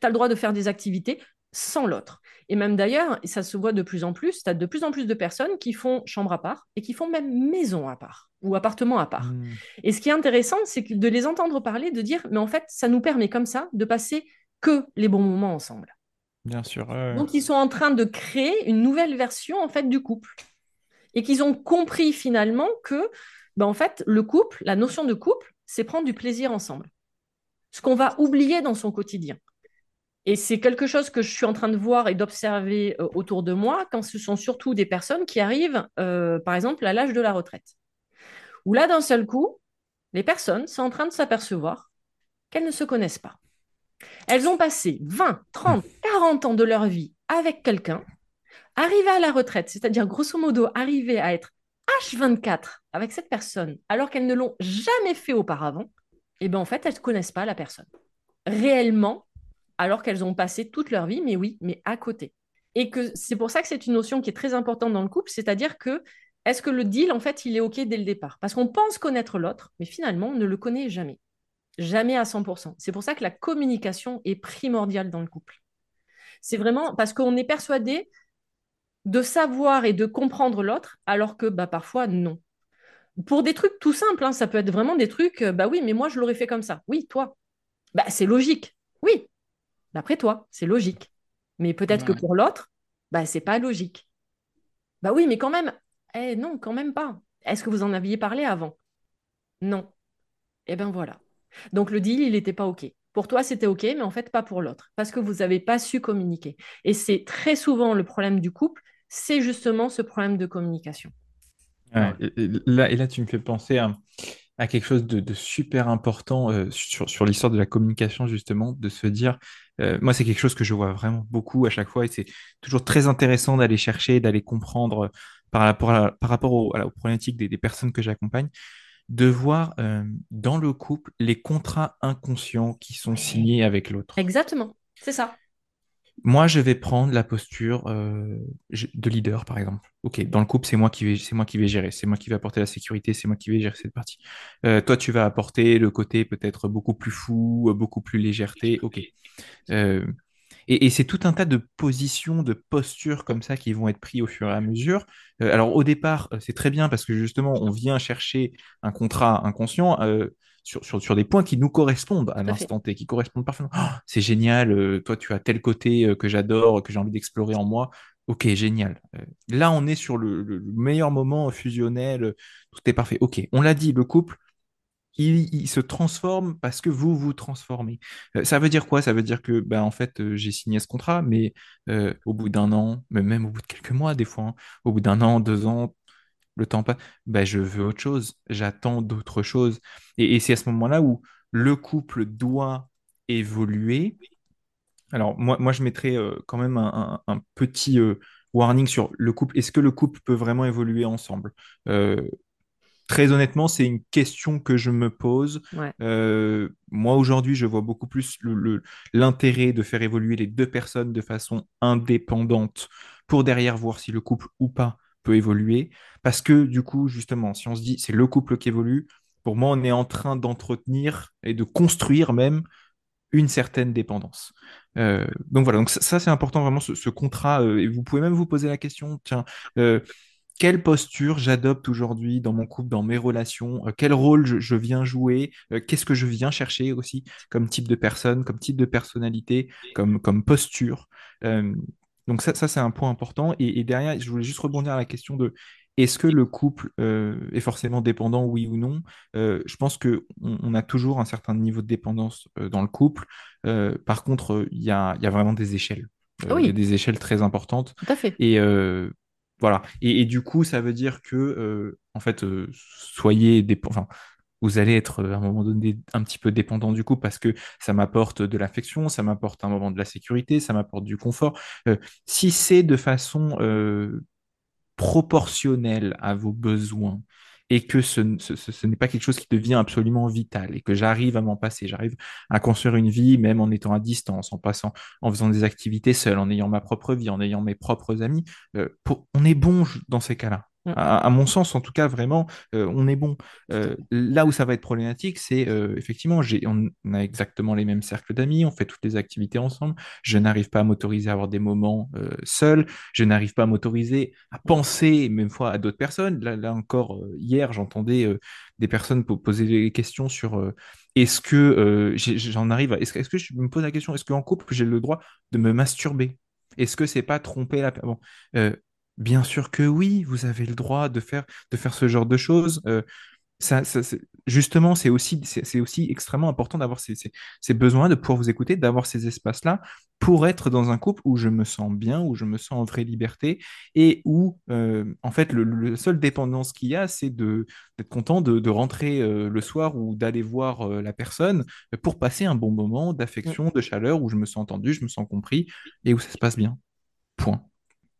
Tu as le droit de faire des activités sans l'autre. Et même d'ailleurs, ça se voit de plus en plus, tu as de plus en plus de personnes qui font chambre à part et qui font même maison à part ou appartement à part. Mmh. Et ce qui est intéressant, c'est de les entendre parler, de dire, mais en fait, ça nous permet comme ça de passer que les bons moments ensemble. Bien sûr. Donc, ils sont en train de créer une nouvelle version en fait du couple et qu'ils ont compris finalement que ben, en fait, le couple, la notion de couple, c'est prendre du plaisir ensemble. Ce qu'on va oublier dans son quotidien. Et c'est quelque chose que je suis en train de voir et d'observer euh, autour de moi quand ce sont surtout des personnes qui arrivent, euh, par exemple, à l'âge de la retraite. Où là, d'un seul coup, les personnes sont en train de s'apercevoir qu'elles ne se connaissent pas. Elles ont passé 20, 30, 40 ans de leur vie avec quelqu'un, arriver à la retraite, c'est-à-dire grosso modo arriver à être H24 avec cette personne, alors qu'elles ne l'ont jamais fait auparavant, et eh bien en fait, elles ne connaissent pas la personne. Réellement, alors qu'elles ont passé toute leur vie, mais oui, mais à côté. Et que c'est pour ça que c'est une notion qui est très importante dans le couple, c'est-à-dire que est-ce que le deal, en fait, il est OK dès le départ? Parce qu'on pense connaître l'autre, mais finalement, on ne le connaît jamais. Jamais à 100%. C'est pour ça que la communication est primordiale dans le couple. C'est vraiment parce qu'on est persuadé de savoir et de comprendre l'autre, alors que bah, parfois, non. Pour des trucs tout simples, hein, ça peut être vraiment des trucs, euh, bah oui, mais moi, je l'aurais fait comme ça. Oui, toi. Bah, c'est logique. Oui. D'après toi, c'est logique. Mais peut-être que pour l'autre, bah, c'est pas logique. Bah oui, mais quand même, eh non, quand même pas. Est-ce que vous en aviez parlé avant? Non. Eh bien voilà. Donc le deal, il n'était pas OK. Pour toi, c'était OK, mais en fait, pas pour l'autre, parce que vous n'avez pas su communiquer. Et c'est très souvent le problème du couple, c'est justement ce problème de communication. et, là, et là, tu me fais penser à, quelque chose de, super important euh, sur, l'histoire de la communication, justement, de se dire, euh, moi, c'est quelque chose que je vois vraiment beaucoup à chaque fois, et c'est toujours très intéressant d'aller chercher, d'aller comprendre euh, par rapport, à, par rapport aux problématiques des, personnes que j'accompagne, de voir dans le couple les contrats inconscients qui sont signés avec l'autre. Exactement, c'est ça. Moi, je vais prendre la posture euh, de leader, par exemple. Ok, dans le couple, c'est moi qui vais, c'est moi qui vais gérer, c'est moi qui vais apporter la sécurité, c'est moi qui vais gérer cette partie. Euh, toi, tu vas apporter le côté peut-être beaucoup plus fou, beaucoup plus légèreté. Ok. Euh, et, c'est tout un tas de positions, de postures comme ça qui vont être pris au fur et à mesure. alors, au départ, c'est très bien parce que justement, on vient chercher un contrat inconscient sur, sur, des points qui nous correspondent à l'instant T, qui correspondent parfaitement. Oh, c'est génial, euh, toi tu as tel côté euh, que j'adore, que j'ai envie d'explorer en moi. Ok, génial. Euh, là, on est sur le, meilleur moment fusionnel, tout est parfait. Ok, on l'a dit, le couple, il, se transforme parce que vous vous transformez. ça veut dire quoi? Ça veut dire que, ben, en fait, j'ai signé ce contrat, mais au bout d'un an, mais même au bout de quelques mois, des fois, hein, au bout d'un an, deux ans, le temps passe, ben, je veux autre chose, j'attends d'autres choses. Et, c'est à ce moment-là où le couple doit évoluer. Alors, moi, moi je mettrais euh, quand même un, petit euh, warning sur le couple. Est-ce que le couple peut vraiment évoluer ensemble? Euh, très honnêtement, c'est une question que je me pose. Moi, aujourd'hui, je vois beaucoup plus l'intérêt de faire évoluer les deux personnes de façon indépendante pour derrière voir si le couple ou pas évoluer. Parce que du coup, justement, si on se dit c'est le couple qui évolue, pour moi, on est en train d'entretenir et de construire même une certaine dépendance. Euh, donc voilà, donc ça, c'est important vraiment ce, contrat. Euh, et vous pouvez même vous poser la question, tiens, euh, quelle posture j'adopte aujourd'hui dans mon couple, dans mes relations, quel rôle je, viens jouer, qu'est-ce que je viens chercher aussi comme type de personne, comme type de personnalité, comme, comme posture. Donc ça, ça c'est un point important. Et, et, derrière, je voulais juste rebondir à la question de est-ce que le couple euh, est forcément dépendant, oui ou non? Euh, Je pense qu'on on a toujours un certain niveau de dépendance euh, dans le couple. par contre, il y a, vraiment des échelles. Il y a des échelles très importantes. Tout à fait. Et voilà. Et, du coup, ça veut dire que, en fait, soyez dépendants. Vous allez être à un moment donné un petit peu dépendant du couple parce que ça m'apporte de l'affection, ça m'apporte un moment de la sécurité, ça m'apporte du confort. si c'est de façon proportionnel à vos besoins et que ce, n'est pas quelque chose qui devient absolument vital et que j'arrive à m'en passer, j'arrive à construire une vie même en étant à distance, en passant, en faisant des activités seul, en ayant ma propre vie, en ayant mes propres amis, euh, on est bon dans ces cas-là. Mm. À, mon sens, en tout cas, vraiment, euh, on est bon. Euh, là où ça va être problématique, c'est euh, effectivement, on, a exactement les mêmes cercles d'amis, on fait toutes les activités ensemble. Je n'arrive pas à m'autoriser à avoir des moments seuls. Je n'arrive pas à m'autoriser à penser, même fois, à d'autres personnes. Là, encore, hier, j'entendais des personnes poser des questions sur est-ce que j'en arrive à. Est-ce, est que je me pose la question, est-ce qu'en couple, j'ai le droit de me masturber? Est-ce que c'est pas tromper la. Bon, Bien sûr que oui, vous avez le droit de faire, de faire ce genre de choses. Euh, ça, justement, c'est aussi, c'est aussi extrêmement important d'avoir ces, ces, besoins, de pouvoir vous écouter, d'avoir ces espaces-là pour être dans un couple où je me sens bien, où je me sens en vraie liberté et où, euh, en fait, le, seule dépendance qu'il y a, c'est d'être content de, rentrer euh, le soir ou d'aller voir la personne pour passer un bon moment d'affection, de chaleur, où je me sens entendu, je me sens compris et où ça se passe bien. Point.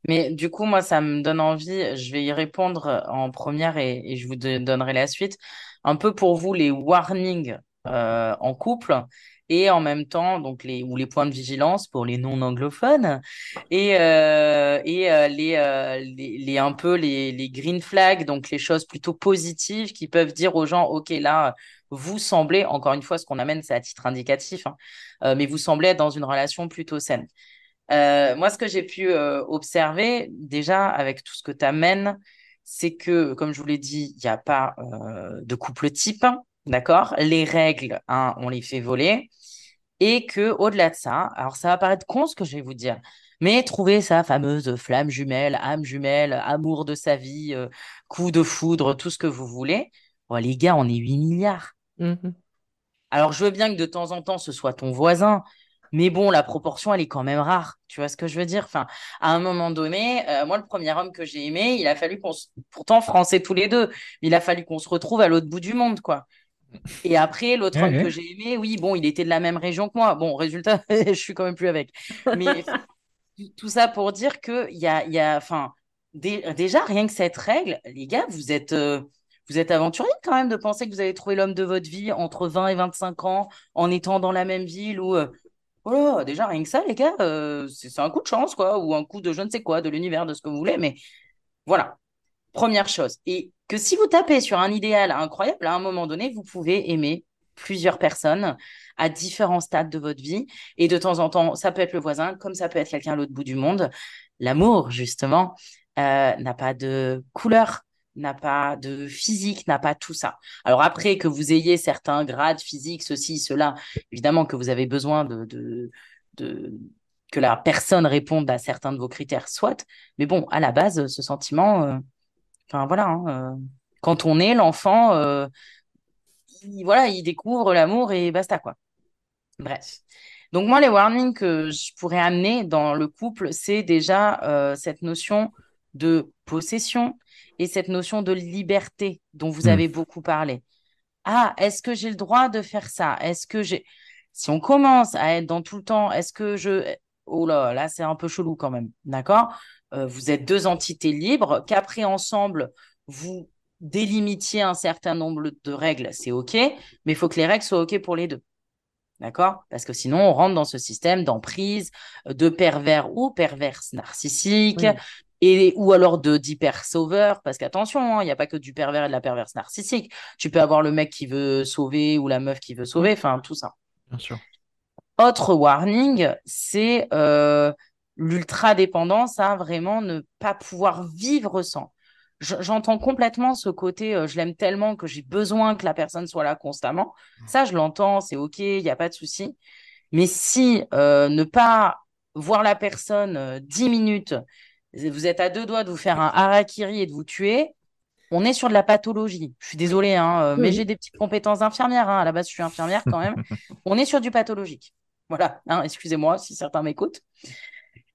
Mais du coup, moi, ça me donne envie, je vais y répondre en première et, je vous donnerai la suite. Un peu pour vous, les warnings euh, en couple et en même temps, donc les, ou les points de vigilance pour les non-anglophones et, euh, et euh, les, les, un peu les, les green flags, donc les choses plutôt positives qui peuvent dire aux gens, OK, là, vous semblez, encore une fois, ce qu'on amène, c'est à titre indicatif, hein, mais vous semblez être dans une relation plutôt saine. Euh, moi, ce que j'ai pu euh, observer, déjà, avec tout ce que tu amènes, c'est que, comme je vous l'ai dit, il n'y a pas euh, de couple type, d'accord? Les règles, hein, on les fait voler. Et que au-delà de ça, alors ça va paraître con ce que je vais vous dire, mais trouver sa fameuse flamme jumelle, âme jumelle, amour de sa vie, coup de foudre, tout ce que vous voulez, oh, les gars, on est 8 milliards. Mmh alors, je veux bien que de temps en temps, ce soit ton voisin, mais bon, la proportion, elle est quand même rare. Tu vois ce que je veux dire? Enfin, à un moment donné, euh, moi, le premier homme que j'ai aimé, il a fallu qu'on se... Pourtant, français tous les deux, il a fallu qu'on se retrouve à l'autre bout du monde, quoi. Et après, l'autre homme que j'ai aimé, oui, bon, il était de la même région que moi. Bon, résultat, je suis quand même plus avec. Mais tout ça pour dire qu'il y a, y a enfin, déjà, rien que cette règle, les gars, vous êtes... Euh, vous êtes aventurier quand même de penser que vous allez trouver l'homme de votre vie entre 20 et 25 ans en étant dans la même ville ou euh, Oh déjà, rien que ça, les gars, euh, c'est un coup de chance, quoi, ou un coup de je ne sais quoi, de l'univers, de ce que vous voulez, mais voilà. Première chose. Et que si vous tapez sur un idéal incroyable, à un moment donné, vous pouvez aimer plusieurs personnes à différents stades de votre vie. Et de temps en temps, ça peut être le voisin, comme ça peut être quelqu'un à l'autre bout du monde. L'amour, justement, euh, n'a pas de couleur, n'a pas de physique, n'a pas tout ça. Alors après que vous ayez certains grades physiques, ceci, cela, évidemment que vous avez besoin de, de, que la personne réponde à certains de vos critères, soit. Mais bon, à la base, ce sentiment, euh, enfin voilà, hein, euh, quand on est l'enfant, euh, il, voilà, il découvre l'amour et basta quoi. Bref. Donc moi, les warnings que je pourrais amener dans le couple, c'est déjà cette notion de possession, et cette notion de liberté dont vous hmm. avez beaucoup parlé. Ah, est-ce que j'ai le droit de faire ça? Est-ce que j'ai... Si on commence à être dans tout le temps, est-ce que je... Oh là, là, c'est un peu chelou quand même, d'accord? Euh, Vous êtes deux entités libres, qu'après ensemble, vous délimitiez un certain nombre de règles, c'est OK, mais il faut que les règles soient OK pour les deux. D'accord? Parce que sinon, on rentre dans ce système d'emprise, de pervers ou perverse narcissique, et, ou alors de d'hyper sauveur. Parce qu'attention, hein, il n'y a pas que du pervers et de la perverse narcissique. Tu peux avoir le mec qui veut sauver ou la meuf qui veut sauver, enfin, tout ça. Bien sûr. Autre warning, c'est euh, l'ultra-dépendance à vraiment ne pas pouvoir vivre sans. J'entends complètement ce côté, euh, je l'aime tellement que j'ai besoin que la personne soit là constamment. Ça, je l'entends, c'est OK, il n'y a pas de souci. Mais si euh, ne pas voir la personne 10 minutes, vous êtes à deux doigts de vous faire un harakiri et de vous tuer, on est sur de la pathologie. Je suis désolée, hein, mais j'ai des petites compétences d'infirmière. Hein. À la base, je suis infirmière quand même. on est sur du pathologique. Voilà, hein, excusez-moi si certains m'écoutent.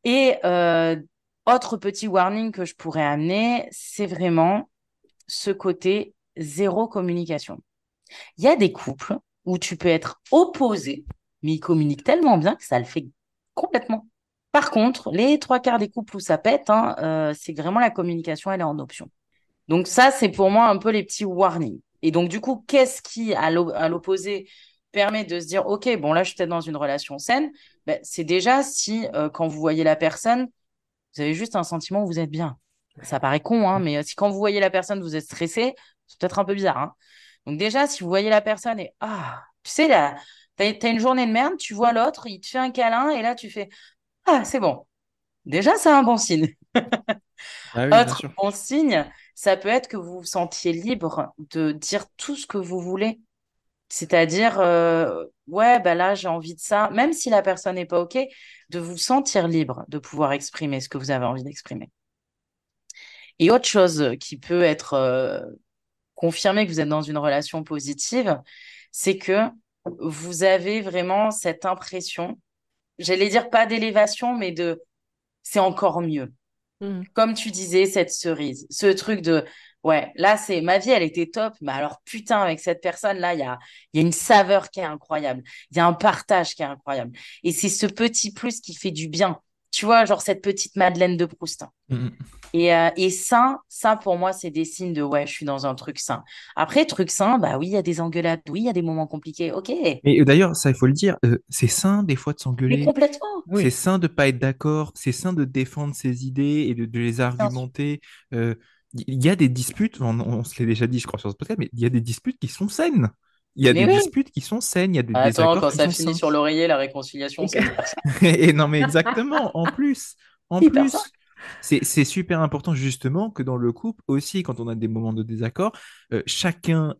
Et euh, autre petit warning que je pourrais amener, c'est vraiment ce côté zéro communication. Il y a des couples où tu peux être opposé, mais ils communiquent tellement bien que ça le fait complètement. Par contre, les trois quarts des couples où ça pète, hein, euh, c'est vraiment la communication, elle est en option. Donc ça, c'est pour moi un peu les petits warnings. Et donc du coup, qu'est-ce qui, à l'opposé, permet de se dire, OK, bon, là, je suis peut-être dans une relation saine, ben, c'est déjà si, euh, quand vous voyez la personne, vous avez juste un sentiment où vous êtes bien. Ça paraît con, hein, mais si quand vous voyez la personne, vous êtes stressé, c'est peut-être un peu bizarre. Hein. Donc déjà, si vous voyez la personne et, ah, tu sais, là, t'as as une journée de merde, tu vois l'autre, il te fait un câlin, et là, tu fais, ah, c'est bon. Déjà, c'est un bon signe. Ah Autre bon signe, ça peut être que vous vous sentiez libre de dire tout ce que vous voulez. C'est-à-dire, euh, ouais, bah là, j'ai envie de ça, même si la personne n'est pas OK, de vous sentir libre de pouvoir exprimer ce que vous avez envie d'exprimer. Et autre chose qui peut être euh, confirmé que vous êtes dans une relation positive, c'est que vous avez vraiment cette impression, j'allais dire pas d'élévation, mais de c'est encore mieux. Mmh. Comme tu disais, cette cerise, ce truc de Ouais, là, c'est ma vie, elle était top. Mais alors, putain, avec cette personne-là, il y a, y a une saveur qui est incroyable. Il y a un partage qui est incroyable. Et c'est ce petit plus qui fait du bien. Tu vois, genre cette petite Madeleine de Proust. Hein. Mmh. Et, euh, et ça, ça, pour moi, c'est des signes de ouais, je suis dans un truc sain. Après, truc sain, bah oui, il y a des engueulades, oui, il y a des moments compliqués, ok. Mais euh, d'ailleurs, ça, il faut le dire, euh, c'est sain des fois de s'engueuler. Mais complètement. C'est sain de pas être d'accord, c'est sain de défendre ses idées et de, de les argumenter il y a des disputes, on, se l'est déjà dit, je crois, sur ce podcast, mais il y a des disputes qui sont saines. Il y a des disputes qui sont saines, il y a des Attends, quand ça finit sur l'oreiller, la réconciliation, c'est Et non, mais exactement, en plus, en plus, c'est super important justement que dans le couple aussi, quand on a des moments de désaccord, euh, chacun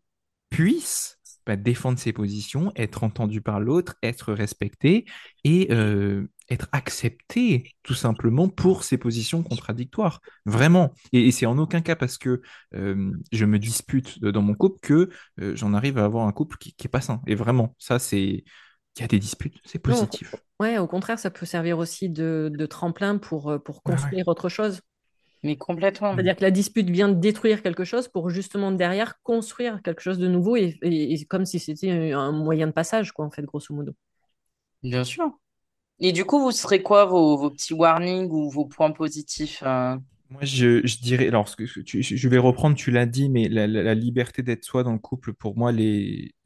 puisse bah, défendre ses positions, être entendu par l'autre, être respecté et euh, être accepté tout simplement pour ses positions contradictoires. Vraiment. Et, c'est en aucun cas parce que euh, je me dispute dans mon couple que euh, j'en arrive à avoir un couple qui, qui est pas sain. Et vraiment, ça c'est... Il y a des disputes, c'est positif. ouais, au contraire, ça peut servir aussi de, tremplin pour, pour construire autre chose. Mais complètement. C'est-à-dire que la dispute vient de détruire quelque chose pour justement derrière construire quelque chose de nouveau et, comme si c'était un moyen de passage, quoi, en fait, grosso modo. Bien sûr. Et du coup, vous serez quoi vos, petits warnings ou vos points positifs euh? Moi, je, dirais, alors, je vais reprendre, tu l'as dit, mais la, liberté d'être soi dans le couple, pour moi,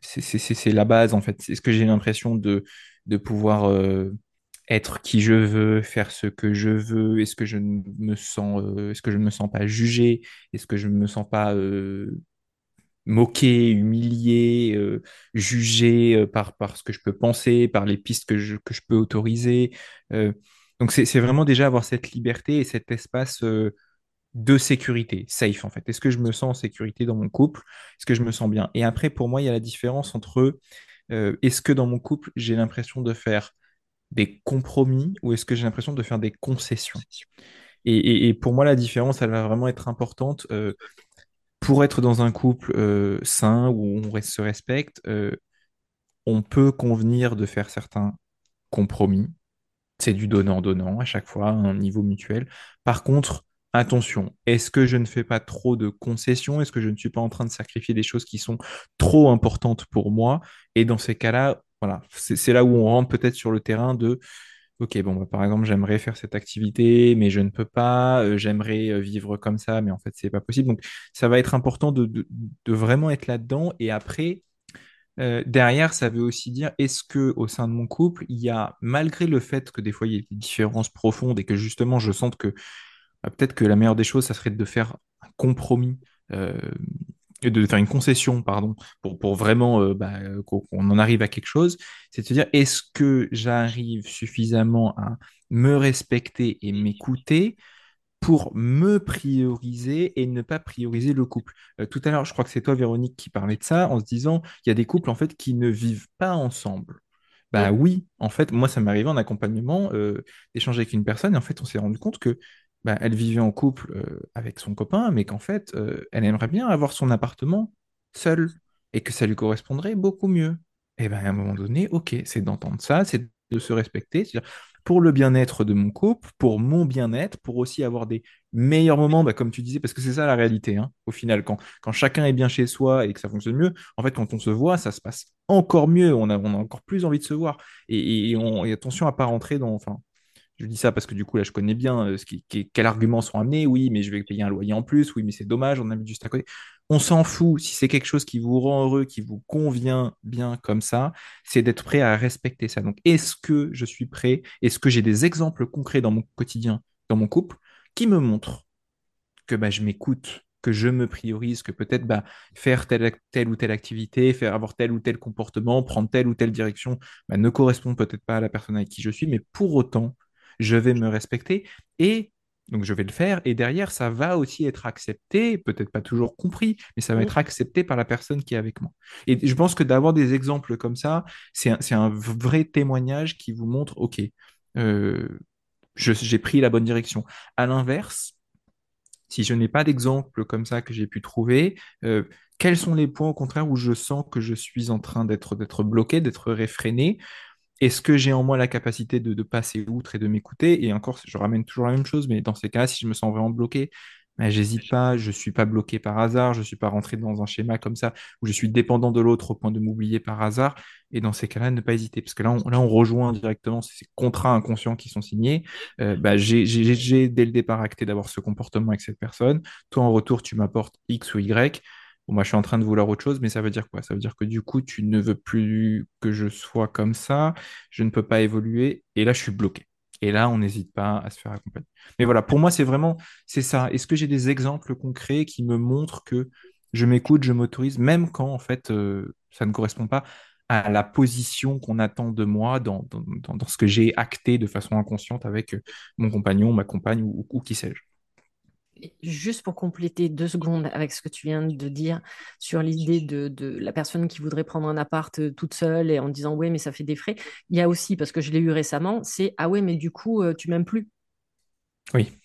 c'est la base, en fait. C'est ce que j'ai l'impression de, de pouvoir euh, être qui je veux, faire ce que je veux, est-ce que je ne me sens, euh, est-ce que je me sens pas jugé, est-ce que je ne me sens pas euh, moqué, humilié, euh, jugé par, par ce que je peux penser, par les pistes que je, que je peux autoriser. donc c'est vraiment déjà avoir cette liberté et cet espace de sécurité, safe en fait. Est-ce que je me sens en sécurité dans mon couple? Est-ce que je me sens bien? Et après, pour moi, il y a la différence entre est-ce que dans mon couple, j'ai l'impression de faire des compromis ou est-ce que j'ai l'impression de faire des concessions? Et, pour moi, la différence, elle va vraiment être importante. Euh, pour être dans un couple euh, sain où on se respecte, euh, on peut convenir de faire certains compromis. C'est du donnant-donnant à chaque fois, à un niveau mutuel. Par contre, attention, est-ce que je ne fais pas trop de concessions? Est-ce que je ne suis pas en train de sacrifier des choses qui sont trop importantes pour moi? Et dans ces cas-là, voilà, c'est là où on rentre peut-être sur le terrain de ok, bon, bah, par exemple, j'aimerais faire cette activité, mais je ne peux pas, euh, j'aimerais euh, vivre comme ça, mais en fait, c'est pas possible. Donc, ça va être important de, de- vraiment être là-dedans. Et après, euh, derrière, ça veut aussi dire, est-ce que au sein de mon couple, il y a, malgré le fait que des fois, il y ait des différences profondes et que justement, je sente que bah, peut-être que la meilleure des choses, ça serait de faire un compromis. De faire une concession, pardon, pour, pour vraiment euh, bah, euh, qu'on en arrive à quelque chose, c'est de se dire, est-ce que j'arrive suffisamment à me respecter et m'écouter pour me prioriser et ne pas prioriser le couple? Euh, tout à l'heure, je crois que c'est toi, Véronique, qui parlait de ça en se disant, il y a des couples en fait qui ne vivent pas ensemble. Bah oui, en fait, moi, ça m'est arrivé en accompagnement euh, d'échanger avec une personne et en fait, on s'est rendu compte que bah, elle vivait en couple euh, avec son copain, mais qu'en fait, euh, elle aimerait bien avoir son appartement seule et que ça lui correspondrait beaucoup mieux. Et ben à un moment donné, ok, c'est d'entendre ça, c'est de se respecter, c'est-à-dire pour le bien-être de mon couple, pour mon bien-être, pour aussi avoir des meilleurs moments, bah, comme tu disais, parce que c'est ça la réalité, hein, au final, quand, quand chacun est bien chez soi et que ça fonctionne mieux, en fait, quand on se voit, ça se passe encore mieux, on a, encore plus envie de se voir. Et, on, attention à pas rentrer dans, je dis ça parce que du coup, là, je connais bien euh, ce qui, quels arguments sont amenés. Oui, mais je vais payer un loyer en plus. Oui, mais c'est dommage, on habite juste à côté. On s'en fout. Si c'est quelque chose qui vous rend heureux, qui vous convient bien comme ça, c'est d'être prêt à respecter ça. Donc, est-ce que je suis prêt? Est-ce que j'ai des exemples concrets dans mon quotidien, dans mon couple, qui me montrent que bah, je m'écoute, que je me priorise, que peut-être bah, faire telle, telle ou telle activité, faire avoir tel ou tel comportement, prendre telle ou telle direction, bah, ne correspond peut-être pas à la personne avec qui je suis, mais pour autant, je vais me respecter et donc je vais le faire et derrière, ça va aussi être accepté, peut-être pas toujours compris, mais ça va Mm. être accepté par la personne qui est avec moi. Et je pense que d'avoir des exemples comme ça, c'est un, un vrai témoignage qui vous montre, OK, euh, j'ai pris la bonne direction. À l'inverse, si je n'ai pas d'exemple comme ça que j'ai pu trouver, euh, quels sont les points au contraire où je sens que je suis en train d'être d'être bloqué, d'être réfréné? Est-ce que j'ai en moi la capacité de, de passer outre et de m'écouter? Et encore, je ramène toujours la même chose, mais dans ces cas, si je me sens vraiment bloqué, ben, j'hésite pas, je suis pas bloqué par hasard, je suis pas rentré dans un schéma comme ça où je suis dépendant de l'autre au point de m'oublier par hasard. Et dans ces cas-là, ne pas hésiter, parce que là, on, là, on rejoint directement ces contrats inconscients qui sont signés. Euh, bah, j'ai, j'ai, j'ai dès le départ acté d'avoir ce comportement avec cette personne. Toi, en retour, tu m'apportes X ou Y. Bon, moi, je suis en train de vouloir autre chose, mais ça veut dire quoi? Ça veut dire que du coup, tu ne veux plus que je sois comme ça, je ne peux pas évoluer, et là, je suis bloqué. Et là, on n'hésite pas à se faire accompagner. Mais voilà, pour moi, c'est vraiment, c'est ça. Est-ce que j'ai des exemples concrets qui me montrent que je m'écoute, je m'autorise, même quand, en fait, euh, ça ne correspond pas à la position qu'on attend de moi dans, ce que j'ai acté de façon inconsciente avec euh, mon compagnon, ma compagne ou qui sais-je? Juste pour compléter deux secondes avec ce que tu viens de dire sur l'idée de, de la personne qui voudrait prendre un appart euh, toute seule et en disant ouais mais ça fait des frais, il y a aussi, parce que je l'ai eu récemment, c'est ah ouais mais du coup euh, tu m'aimes plus. Oui,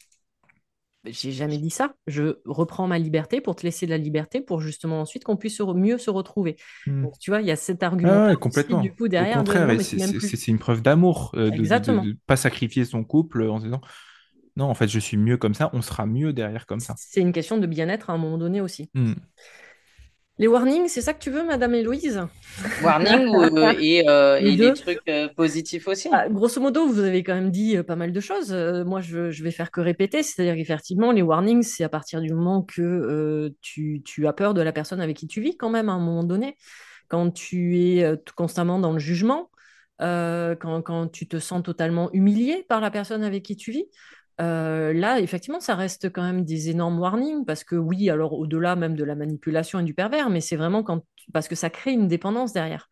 J'ai jamais dit ça. Je reprends ma liberté pour te laisser de la liberté pour justement ensuite qu'on puisse mieux se retrouver. Hmm. Donc tu vois, il y a cet Ah argument ouais, complètement. du coup derrière contraire, c'est une preuve d'amour euh, de ne pas sacrifier son couple en se disant non, en fait, je suis mieux comme ça, on sera mieux derrière comme ça. C'est une question de bien-être à un moment donné aussi. Hmm. Les warnings, c'est ça que tu veux, Madame Héloïse? Warning ou, euh, et, euh, et des trucs euh, positifs aussi. Ah, grosso modo, vous avez quand même dit euh, pas mal de choses. Euh, moi, je, je vais faire que répéter. C'est-à-dire qu'effectivement, les warnings, c'est à partir du moment que euh, tu, tu as peur de la personne avec qui tu vis quand même à un moment donné. Quand tu es euh, constamment dans le jugement, euh, quand, quand tu te sens totalement humilié par la personne avec qui tu vis. Euh, là, effectivement, ça reste quand même des énormes warnings parce que oui, alors au-delà même de la manipulation et du pervers, mais c'est vraiment parce que ça crée une dépendance derrière.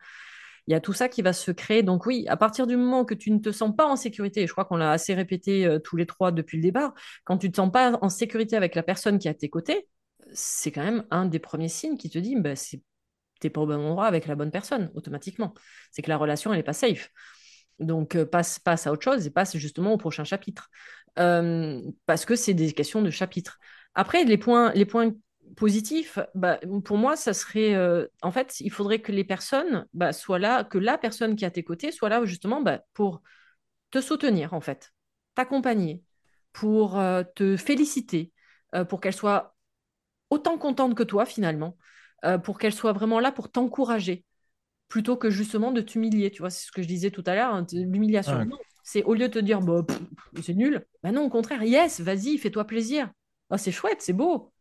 Il y a tout ça qui va se créer. Donc oui, à partir du moment que tu ne te sens pas en sécurité, et je crois qu'on l'a assez répété euh, tous les trois depuis le départ, quand tu ne te sens pas en sécurité avec la personne qui est à tes côtés, c'est quand même un des premiers signes qui te dit bah, c'est t'es pas au bon endroit avec la bonne personne automatiquement. C'est que la relation elle est pas safe. Donc euh, passe passe à autre chose et passe justement au prochain chapitre Euh, parce que c'est des questions de chapitre. Après les points les points positifs, bah, pour moi, ça serait. euh, en fait, il faudrait que les personnes bah, soient là, que la personne qui est à tes côtés soit là justement bah, pour te soutenir, en fait, t'accompagner, pour te féliciter, pour qu'elle soit autant contente que toi, finalement, pour qu'elle soit vraiment là pour t'encourager, plutôt que justement de t'humilier. Tu vois, c'est ce que je disais tout à l'heure, hein, l'humiliation. C'est au lieu de te dire, bah, c'est nul, bah non, au contraire, yes, vas-y, fais-toi plaisir. Oh, c'est chouette, c'est beau.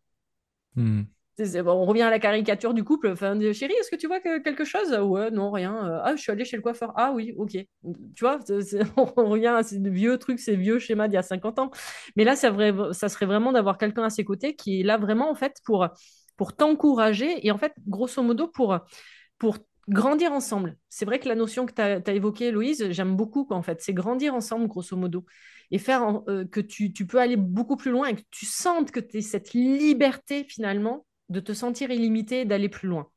Hmm. on revient à la caricature du couple. Enfin, chérie, est-ce que tu vois quelque chose? Ouais, non, rien. Ah, je suis allée chez le coiffeur. Ah oui, ok. Tu vois, on revient à ces vieux trucs, ces vieux schémas d'il y a 50 ans. Mais là, ça, ça serait vraiment d'avoir quelqu'un à ses côtés qui est là vraiment, en fait, pour, pour t'encourager et, en fait, grosso modo, pour, pour grandir ensemble. C'est vrai que la notion que tu as, évoquée, Louise, j'aime beaucoup, en fait. C'est grandir ensemble, grosso modo. Et faire euh, que tu, peux aller beaucoup plus loin et que tu sentes que tu as cette liberté, finalement, de te sentir illimité et d'aller plus loin.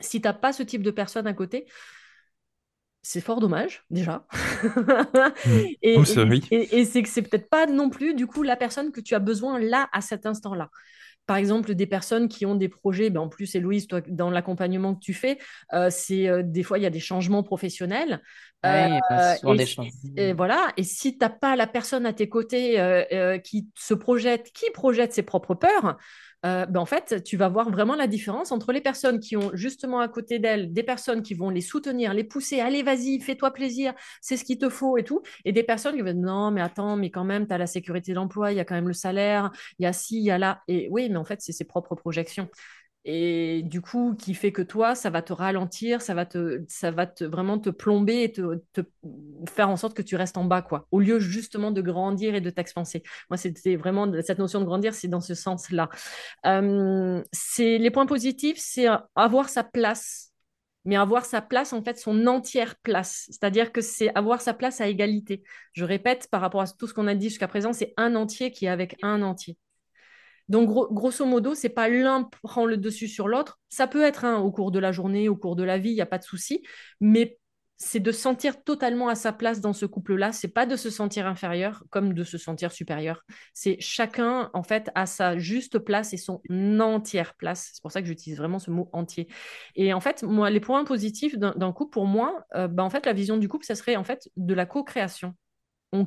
Si tu n'as pas ce type de personne à côté, c'est fort dommage, déjà. Mmh. et, et c'est que c'est peut-être pas non plus, du coup, la personne que tu as besoin là, à cet instant-là par exemple, des personnes qui ont des projets, ben en plus, Héloïse, toi, dans l'accompagnement que tu fais, euh, c'est euh, des fois, il y a des changements professionnels. Oui, euh, des et, voilà, et si tu n'as pas la personne à tes côtés qui se projette, qui projette ses propres peurs, euh, ben en fait, tu vas voir vraiment la différence entre les personnes qui ont justement à côté d'elles des personnes qui vont les soutenir, les pousser, allez, vas-y, fais-toi plaisir, c'est ce qu'il te faut et tout, et des personnes qui vont dire non, mais attends, mais quand même, tu as la sécurité d'emploi, il y a quand même le salaire, il y a ci, il y a là. Et oui, mais en fait, c'est ses propres projections et du coup qui fait que toi ça va te ralentir ça va te ça va te vraiment te plomber et te, faire en sorte que tu restes en bas quoi au lieu justement de grandir et de t'expanser moi c'était vraiment cette notion de grandir c'est dans ce sens là c'est les points positifs c'est avoir sa place mais avoir sa place, en fait, son entière place. C'est-à-dire que c'est avoir sa place à égalité. Je répète, par rapport à tout ce qu'on a dit jusqu'à présent, c'est un entier qui est avec un entier. Donc, grosso modo, c'est pas l'un prend le dessus sur l'autre. Ça peut être un au cours de la journée, au cours de la vie, il n'y a pas de souci. Mais c'est de sentir totalement à sa place dans ce couple-là. C'est pas de se sentir inférieur comme de se sentir supérieur. C'est chacun, en fait, à sa juste place et son entière place. C'est pour ça que j'utilise vraiment ce mot entier. Et en fait, moi, les points positifs d'un couple, pour moi, euh, bah, en fait, la vision du couple, ça serait en fait de la co-création. On,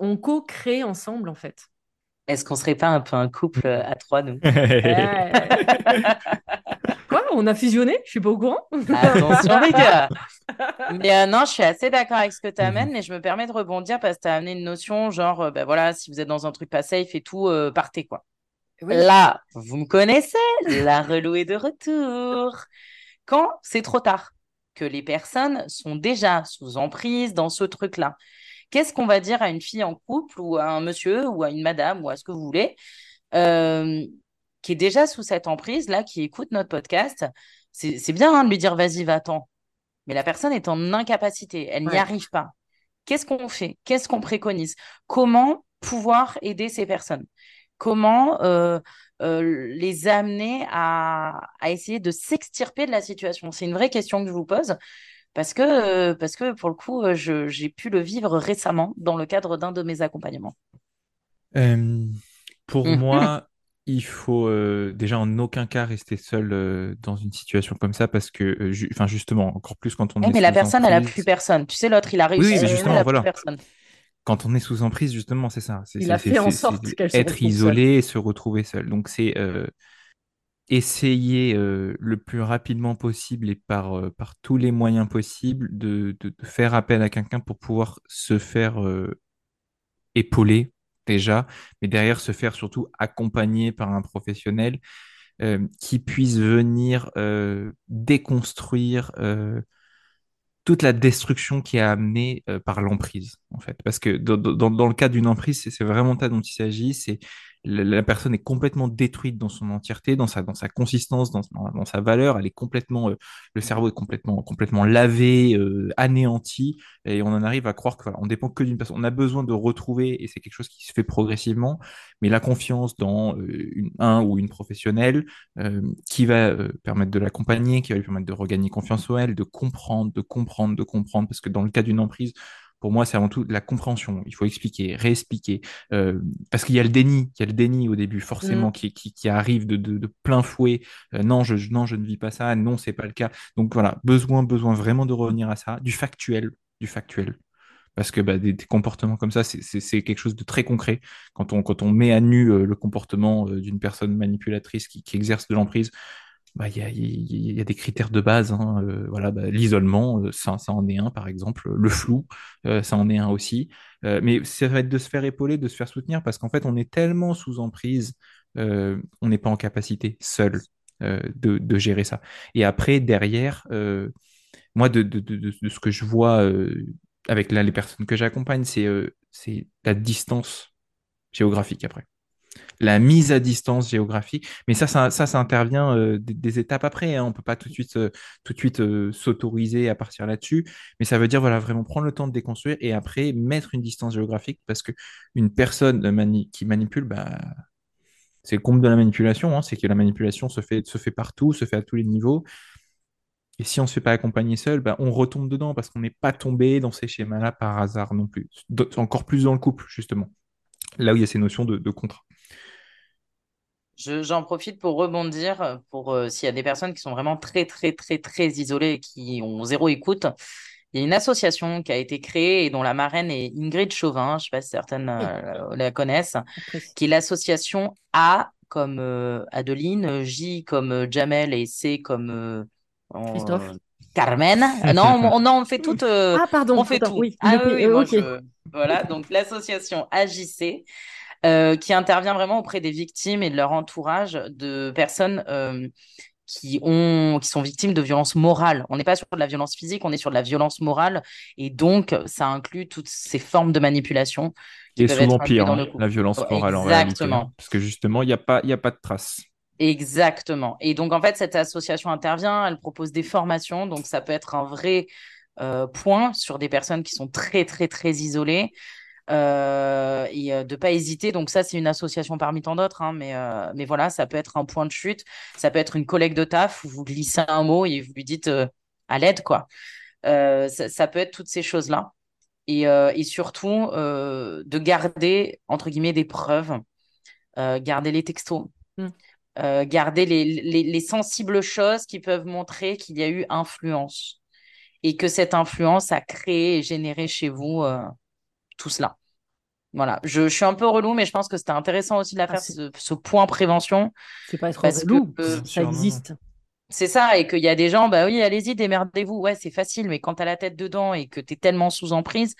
on co-crée ensemble, en fait. Est-ce qu'on serait pas un peu un couple euh, à trois, nous? Quoi On a fusionné? Je suis pas au courant. Attention, les gars. Mais euh, non, je suis assez d'accord avec ce que tu amènes, mais je me permets de rebondir parce que tu as amené une notion genre, euh, ben voilà, si vous êtes dans un truc pas safe et tout, partez, quoi. Là, vous me connaissez, la relou est de retour. Quand c'est trop tard, que les personnes sont déjà sous emprise dans ce truc-là qu'est-ce qu'on va dire à une fille en couple ou à un monsieur ou à une madame ou à ce que vous voulez euh, qui est déjà sous cette emprise là, qui écoute notre podcast? C'est bien hein, de lui dire vas-y, va-t'en. Mais la personne est en incapacité, elle n'y arrive pas. Qu'est-ce qu'on fait? Qu'est-ce qu'on préconise? Comment pouvoir aider ces personnes? Comment euh, euh, les amener à, à essayer de s'extirper de la situation? C'est une vraie question que je vous pose parce que, euh, parce que pour le coup, euh, j'ai pu le vivre récemment dans le cadre d'un de mes accompagnements. pour mmh. moi, il faut euh, déjà en aucun cas rester seul dans une situation comme ça parce que, enfin justement, encore plus quand on est. Mais la personne, elle n'a plus personne. Tu sais, l'autre, il a réussi. Oui, mais justement, voilà. Personne. Quand on est sous emprise, justement, c'est ça. Il a fait en sorte être isolé et se retrouver seul. Donc c'est essayer euh, le plus rapidement possible et par, euh, par tous les moyens possibles de, de, faire appel à quelqu'un pour pouvoir se faire euh, épauler déjà, mais derrière se faire surtout accompagner par un professionnel qui puisse venir déconstruire toute la destruction qui est amenée par l'emprise, en fait. Parce que dans, dans, le cas d'une emprise, c'est vraiment ça dont il s'agit, c'est la, personne est complètement détruite dans son entièreté, dans sa, dans sa consistance, dans, dans, sa valeur. Elle est complètement, euh, le cerveau est complètement, complètement lavé, euh, anéanti, et on en arrive à croire qu'on voilà, dépend que d'une personne. On a besoin de retrouver, et c'est quelque chose qui se fait progressivement, mais la confiance dans euh, une, un ou une professionnelle qui va permettre de l'accompagner, qui va lui permettre de regagner confiance en elle, de comprendre, de comprendre, de comprendre, parce que dans le cas d'une emprise, pour moi, c'est avant tout la compréhension. Il faut expliquer, réexpliquer. Euh, parce qu'il y a le déni, il y a le déni au début, forcément, mm. qui, qui, arrive de, de, plein fouet. Euh, non, je, non, je ne vis pas ça. Non, c'est pas le cas. Donc voilà, besoin, besoin vraiment de revenir à ça, du factuel, du factuel. Parce que bah, des, comportements comme ça, c'est quelque chose de très concret. Quand on, quand on met à nu euh, le comportement d'une personne manipulatrice qui, qui exerce de l'emprise, bah, il y, a, y, a, des critères de base. Hein, euh, voilà, bah, l'isolement, euh, ça, en est un par exemple. Le flou, euh, ça en est un aussi. mais ça va être de se faire épauler, de se faire soutenir, parce qu'en fait, on est tellement sous emprise, on n'est pas en capacité seul de, gérer ça. Et après, derrière, moi, de, de, de, ce que je vois avec là, les personnes que j'accompagne, c'est la distance géographique après la mise à distance géographique. Mais ça, ça, intervient euh, des, étapes après. Hein. On ne peut pas tout de suite, euh, euh, s'autoriser à partir là-dessus. Mais ça veut dire voilà, vraiment prendre le temps de déconstruire et après mettre une distance géographique parce qu'une personne qui manipule, bah, c'est le comble de la manipulation. Hein. c'est que la manipulation se fait, se fait partout, se fait à tous les niveaux. Et si on ne se fait pas accompagner seul, bah, on retombe dedans parce qu'on n'est pas tombé dans ces schémas-là par hasard non plus. Encore plus dans le couple, justement. Là où il y a ces notions de, de contrat. J'en profite pour rebondir pour euh, s'il y a des personnes qui sont vraiment très, très, très, très isolées et qui ont zéro écoute. Il y a une association qui a été créée et dont la marraine est Ingrid Chauvin, je ne sais pas si certaines euh, la connaissent, qui est l'association A comme euh, Adeline, J comme Jamel et C comme Christophe. Carmen. non, on, on fait tout. ah, pardon. On fait tout. Oui. Ah, oui, Voilà, donc l'association AJC. Euh, qui intervient vraiment auprès des victimes et de leur entourage de personnes euh, qui, ont, qui sont victimes de violences morales. On n'est pas sur de la violence physique, on est sur de la violence morale. Et donc, ça inclut toutes ces formes de manipulation. Qui et souvent pire, hein, la violence morale en réalité. Hein, parce que justement, il n'y a, pas, a pas de traces. Exactement. Et donc, en fait, cette association intervient, elle propose des formations. Donc, ça peut être un vrai euh, point sur des personnes qui sont très, très, très isolées. Euh, et euh, de pas hésiter. Donc ça, c'est une association parmi tant d'autres, hein, mais, euh, mais voilà, ça peut être un point de chute, ça peut être une collègue de taf où vous glissez un mot et vous lui dites à l'aide, quoi. Ça, peut être toutes ces choses-là. Et, et surtout, de garder, entre guillemets, des preuves, garder les textos. Mmh. garder les, les, les, sensibles choses qui peuvent montrer qu'il y a eu influence et que cette influence a créé et généré chez vous tout cela. Voilà, je, suis un peu relou, mais je pense que c'était intéressant aussi de la ah, faire, ce, point prévention. C'est pas être relou, ça existe. C'est ça, et qu'il y a des gens, bah oui, allez-y, démerdez-vous. Ouais, c'est facile, mais quand tu as la tête dedans et que tu es tellement sous emprise,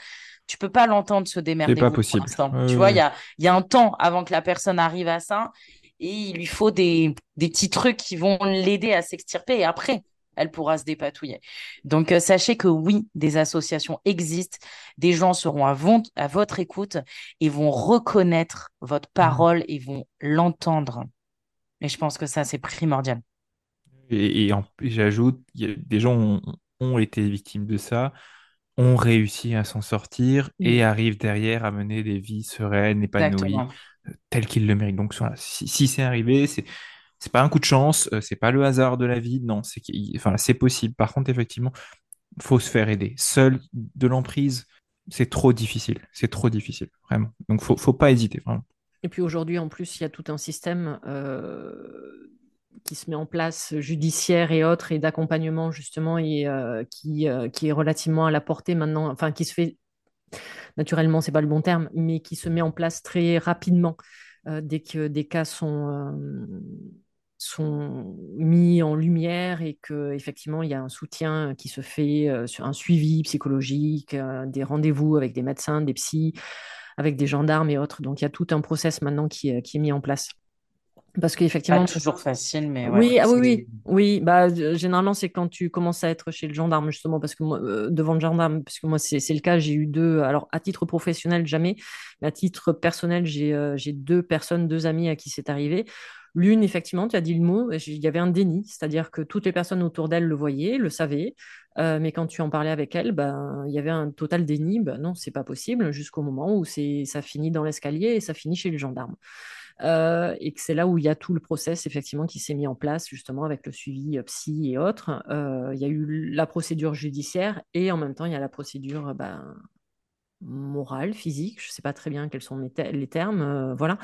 tu peux pas l'entendre se démerder. C'est pas possible. tu vois, il y, a, y a un temps avant que la personne arrive à ça, et il lui faut des, des petits trucs qui vont l'aider à s'extirper. Et après, elle pourra se dépatouiller. Donc, euh, sachez que oui, des associations existent, des gens seront à, à votre écoute et vont reconnaître votre mmh. parole et vont l'entendre. Et je pense que ça, c'est primordial. Et, j'ajoute, des gens ont, été victimes de ça, ont réussi à s'en sortir et arrivent derrière à mener des vies sereines, épanouies, euh, telles qu'ils le méritent. Donc, si, si c'est arrivé, c'est c'est pas un coup de chance, euh, c'est pas le hasard de la vie, non, c'est enfin, possible. Par contre, effectivement, faut se faire aider. Seul de l'emprise, c'est trop difficile, c'est trop difficile, vraiment. Donc, faut, faut pas hésiter, vraiment. Et puis aujourd'hui, en plus, il y a tout un système euh, qui se met en place, judiciaire et autres, et d'accompagnement justement, et euh, qui, qui est relativement à la portée maintenant, enfin, qui se fait naturellement, c'est pas le bon terme, mais qui se met en place très rapidement dès que des cas sont sont mis en lumière et que effectivement il y a un soutien qui se fait euh, sur un suivi psychologique, euh, des rendez-vous avec des médecins, des psys, avec des gendarmes et autres. Donc il y a tout un process maintenant qui, euh, qui est mis en place. Parce qu'effectivement. Pas toujours facile, mais. oui, ah oui, oui, oui. Bah, généralement, c'est quand tu commences à être chez le gendarme, justement, parce que moi, devant le gendarme, parce que moi, c'est le cas, j'ai eu deux. Alors, à titre professionnel, jamais. Mais à titre personnel, j'ai deux personnes, deux amis à qui c'est arrivé. L'une, effectivement, tu as dit le mot, il y avait un déni, c'est-à-dire que toutes les personnes autour d'elle le voyaient, le savaient, euh, mais quand tu en parlais avec elle, ben, il y avait un total déni, ben, non, c'est pas possible, jusqu'au moment où ça finit dans l'escalier et ça finit chez le gendarme. Euh, et que c'est là où il y a tout le process effectivement qui s'est mis en place justement avec le suivi euh, psy et autres. il y a eu la procédure judiciaire et en même temps il y a la procédure ben, morale, physique, je ne sais pas très bien quels sont les termes, euh, voilà.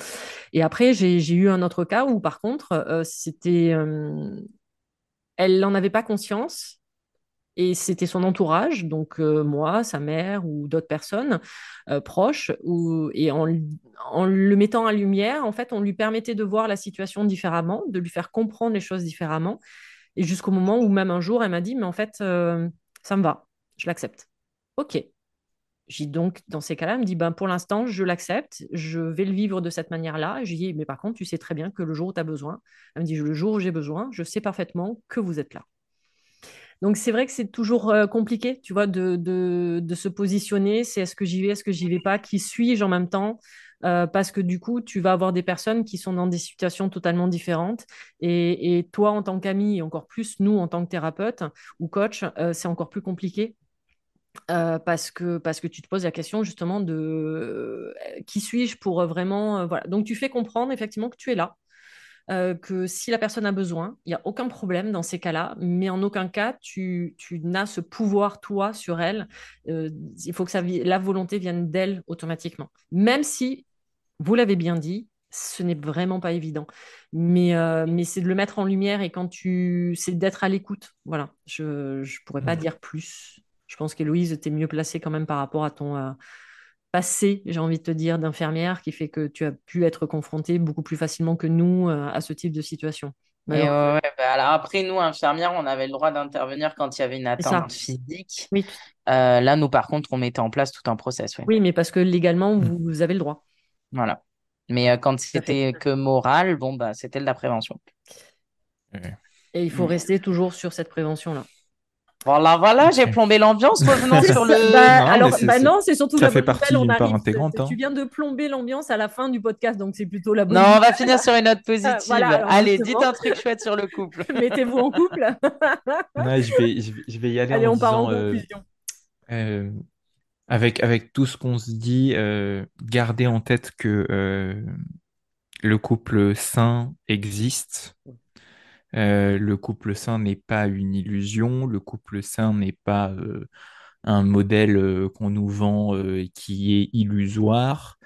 Et après, j'ai eu un autre cas où, par contre, euh, c'était, elle n'en avait pas conscience, Et c'était son entourage, donc euh, moi, sa mère ou d'autres personnes proches. Et en, le mettant en lumière, en fait, on lui permettait de voir la situation différemment, de lui faire comprendre les choses différemment. Et jusqu'au moment où même un jour, elle m'a dit, mais en fait, ça me va, je l'accepte. OK. J'ai donc, dans ces cas-là, elle me dit, ben, pour l'instant, je l'accepte, je vais le vivre de cette manière-là. J'ai dit, mais par contre, tu sais très bien que le jour où tu as besoin, elle me dit, le jour où j'ai besoin, je sais parfaitement que vous êtes là. Donc c'est vrai que c'est toujours euh, compliqué, tu vois, de, de, se positionner. C'est est-ce que j'y vais, est-ce que j'y vais pas, qui suis-je en même temps? Euh, parce que du coup, tu vas avoir des personnes qui sont dans des situations totalement différentes. Et, toi, en tant qu'ami, et encore plus nous, en tant que thérapeute ou coach, euh, c'est encore plus compliqué. Parce, que, parce que tu te poses la question justement de qui suis-je pour vraiment... voilà. Donc tu fais comprendre effectivement que tu es là, euh, que si la personne a besoin, il n'y a aucun problème dans ces cas-là, mais en aucun cas, tu, n'as ce pouvoir, toi, sur elle. Euh, il faut que ça, la volonté vienne d'elle automatiquement. Même si, vous l'avez bien dit, ce n'est vraiment pas évident. Mais, euh, mais c'est de le mettre en lumière et quand tu... c'est d'être à l'écoute. Voilà, je ne pourrais pas dire plus. Je pense qu'Héloïse, tu es mieux placée quand même par rapport à ton passé, j'ai envie de te dire, d'infirmière qui fait que tu as pu être confrontée beaucoup plus facilement que nous euh, à ce type de situation. Et bah, alors après, nous, infirmières, on avait le droit d'intervenir quand il y avait une atteinte physique. Oui. Euh, là, nous, par contre, on mettait en place tout un process. Oui, mais parce que légalement, mmh. vous, avez le droit. Voilà. Mais euh, quand c'était que moral, bon, bah, c'était de la prévention. Et il faut mmh. rester toujours sur cette prévention-là. Voilà, voilà, j'ai plombé l'ambiance. Revenons sur le. Bah, non, alors, bah non, c'est surtout ça fait partie d'une part intégrante. Hein. Tu viens de plomber l'ambiance à la fin du podcast, donc c'est plutôt la bonne. Non, on va finir sur une note positive. Allez, dites un truc chouette sur le couple. Mettez-vous en couple. je, vais, je, vais, y aller Allez, en on part en euh, conclusion. Euh, avec, avec tout ce qu'on se dit, euh, gardez en tête que le couple sain existe. Euh, le couple sain n'est pas une illusion, le couple sain n'est pas euh, un modèle euh, qu'on nous vend qui est illusoire.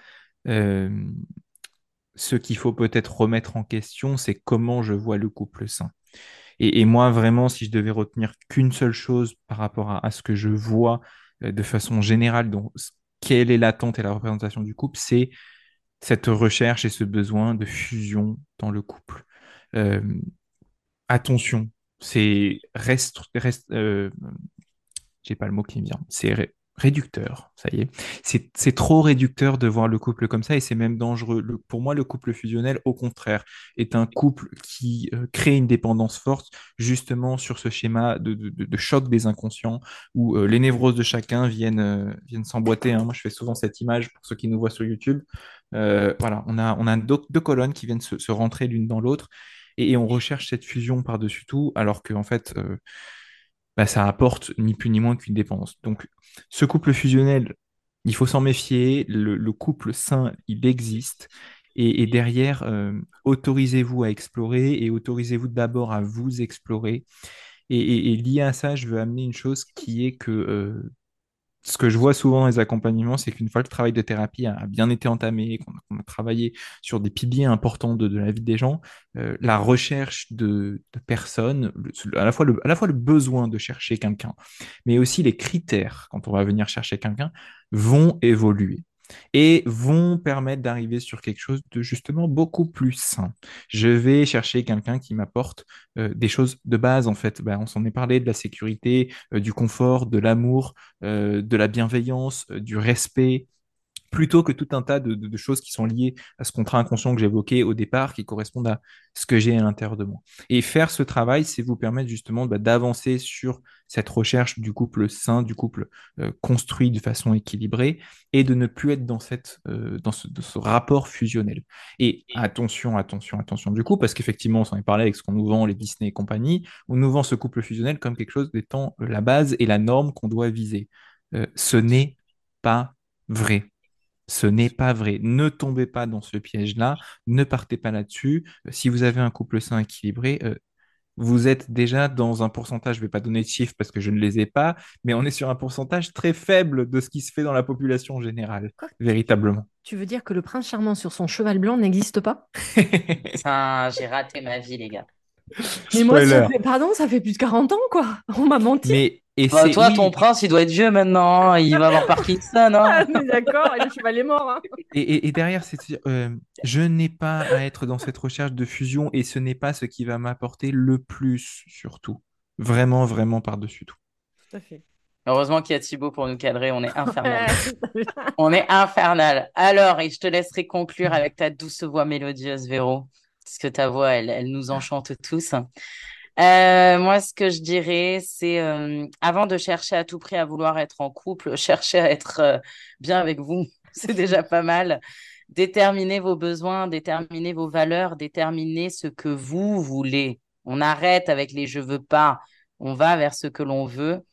ce qu'il faut peut-être remettre en question, c'est comment je vois le couple sain. Et, moi, vraiment, si je devais retenir qu'une seule chose par rapport à, ce que je vois de façon générale, donc quelle est l'attente et la représentation du couple, c'est cette recherche et ce besoin de fusion dans le couple attention, c'est reste, euh, pas le mot qui me vient, c'est réducteur, ça y est. C'est trop réducteur de voir le couple comme ça et c'est même dangereux. pour moi, le couple fusionnel, au contraire, est un couple qui euh, crée une dépendance forte justement sur ce schéma de, choc des inconscients où euh, les névroses de chacun viennent, s'emboîter. Hein. Moi, je fais souvent cette image pour ceux qui nous voient sur YouTube. voilà, on a, deux, colonnes qui viennent se rentrer l'une dans l'autre et, on recherche cette fusion par-dessus tout, alors qu'en fait, euh, bah, ça apporte ni plus ni moins qu'une dépendance. Donc, ce couple fusionnel, il faut s'en méfier. Le, couple sain, il existe. Et, derrière, euh, autorisez-vous à explorer et autorisez-vous d'abord à vous explorer. Et, lié à ça, je veux amener une chose qui est que euh, ce que je vois souvent dans les accompagnements, c'est qu'une fois le travail de thérapie a bien été entamé, qu'on a travaillé sur des piliers importants de, la vie des gens, euh, la recherche de, personnes, à la fois le besoin de chercher quelqu'un, mais aussi les critères quand on va venir chercher quelqu'un, vont évoluer et vont permettre d'arriver sur quelque chose de justement beaucoup plus sain. Je vais chercher quelqu'un qui m'apporte euh, des choses de base en fait. Ben, on s'en est parlé de la sécurité, euh, du confort, de l'amour, euh, de la bienveillance, du respect, plutôt que tout un tas de, choses qui sont liées à ce contrat inconscient que j'évoquais au départ, qui correspondent à ce que j'ai à l'intérieur de moi. Et faire ce travail, c'est vous permettre justement bah, d'avancer sur cette recherche du couple sain, du couple euh, construit de façon équilibrée, et de ne plus être dans, cette, euh, dans ce, rapport fusionnel. Et attention, attention, attention du coup, parce qu'effectivement, on s'en est parlé avec ce qu'on nous vend, les Disney et compagnie, on nous vend ce couple fusionnel comme quelque chose d'étant la base et la norme qu'on doit viser. Euh, ce n'est pas vrai. Ce n'est pas vrai. Ne tombez pas dans ce piège-là. Ne partez pas là-dessus. Si vous avez un couple sain équilibré, euh, vous êtes déjà dans un pourcentage, je ne vais pas donner de chiffres parce que je ne les ai pas, mais on est sur un pourcentage très faible de ce qui se fait dans la population générale, véritablement. Tu veux dire que le prince charmant sur son cheval blanc n'existe pas? J'ai raté ma vie, les gars. Mais moi, ça fait... pardon, ça fait plus de 40 ans, quoi. On m'a menti. Mais Et Bah, c'est- toi, oui, ton prince, il doit être vieux maintenant. hein. Il va avoir Parkinson. Ah, Hein. mais d'accord, et le cheval est mort. hein. Et, et- et derrière, c'est euh, je n'ai pas à être dans cette recherche de fusion et ce n'est pas ce qui va m'apporter le plus, surtout. Vraiment, vraiment par-dessus tout. Tout à fait. Heureusement qu'il y a Thibaut pour nous cadrer. On est infernal. On est infernal. Alors, et je te laisserai conclure avec ta douce voix mélodieuse, Véro, parce que ta voix, elle, elle nous enchante tous. Euh, moi, ce que je dirais, c'est euh, avant de chercher à tout prix à vouloir être en couple, cherchez à être euh, bien avec vous. C'est déjà pas mal. Déterminez vos besoins, déterminez vos valeurs, déterminez ce que vous voulez. On arrête avec les je veux pas. On va vers ce que l'on veut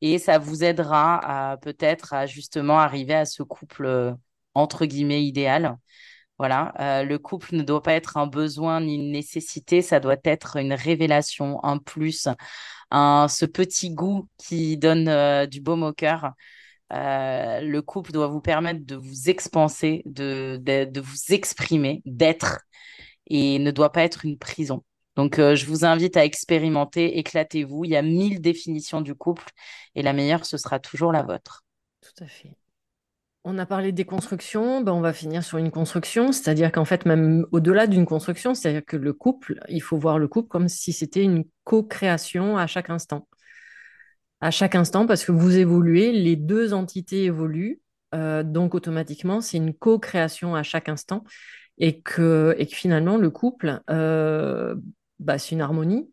et ça vous aidera peut-être à justement arriver à ce couple entre guillemets idéal. Voilà, euh, le couple ne doit pas être un besoin ni une nécessité, ça doit être une révélation, un plus, un, ce petit goût qui donne euh, du baume au cœur. Euh, le couple doit vous permettre de vous expanser, de, de, de vous exprimer, d'être, et ne doit pas être une prison. Donc, je vous invite à expérimenter, éclatez-vous. Il y a mille définitions du couple et la meilleure, ce sera toujours la vôtre. Tout à fait. On a parlé des constructions, ben on va finir sur une construction, c'est-à-dire qu'en fait, même au-delà d'une construction, c'est-à-dire que le couple, il faut voir le couple comme si c'était une co-création à chaque instant. À chaque instant, parce que vous évoluez, les deux entités évoluent, euh, donc automatiquement, c'est une co-création à chaque instant, et que, et que finalement, le couple, euh, bah, c'est une harmonie.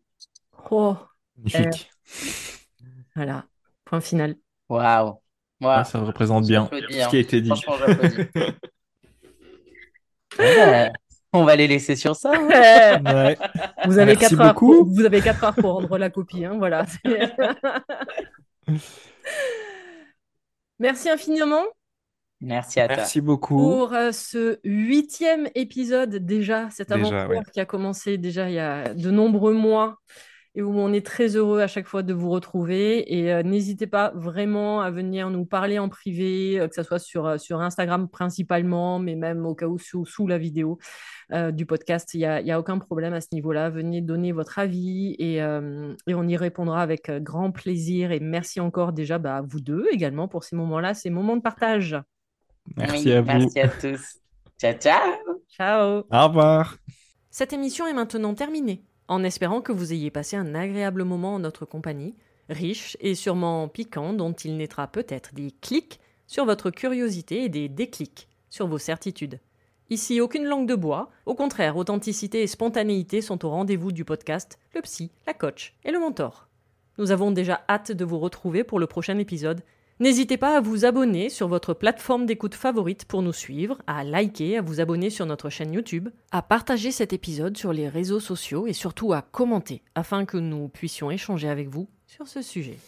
Oh, Magnifique. voilà, point final. Waouh! Ouais, ça représente bien ce qui a été dit. Franchement, j'applaudis. Ouais, on va les laisser sur ça. hein. Ouais. Vous avez, Merci quatre heures beaucoup. pour, vous avez 4 heures pour rendre la copie, hein, voilà. Merci infiniment Merci à toi. Merci beaucoup. pour euh, ce huitième épisode déjà, cette Déjà, aventure ouais. qui a commencé déjà il y a de nombreux mois et où on est très heureux à chaque fois de vous retrouver. Et euh, n'hésitez pas vraiment à venir nous parler en privé, euh, que ce soit sur, euh, sur Instagram principalement, mais même au cas où sous, sous la vidéo euh, du podcast, il n'y a, y a aucun problème à ce niveau-là. Venez donner votre avis et, euh, et on y répondra avec grand plaisir. Et merci encore déjà bah, à vous deux également pour ces moments-là, ces moments de partage. Merci Oui, à vous. Merci à tous. Ciao, ciao. Ciao Au revoir. Cette émission est maintenant terminée, en espérant que vous ayez passé un agréable moment en notre compagnie, riche et sûrement piquant, dont il naîtra peut-être des clics sur votre curiosité et des déclics sur vos certitudes. Ici, aucune langue de bois, au contraire, authenticité et spontanéité sont au rendez-vous du podcast Le Psy, la Coach et le Mentor. Nous avons déjà hâte de vous retrouver pour le prochain épisode. N'hésitez pas à vous abonner sur votre plateforme d'écoute favorite pour nous suivre, à liker, à vous abonner sur notre chaîne YouTube, à partager cet épisode sur les réseaux sociaux et surtout à commenter afin que nous puissions échanger avec vous sur ce sujet.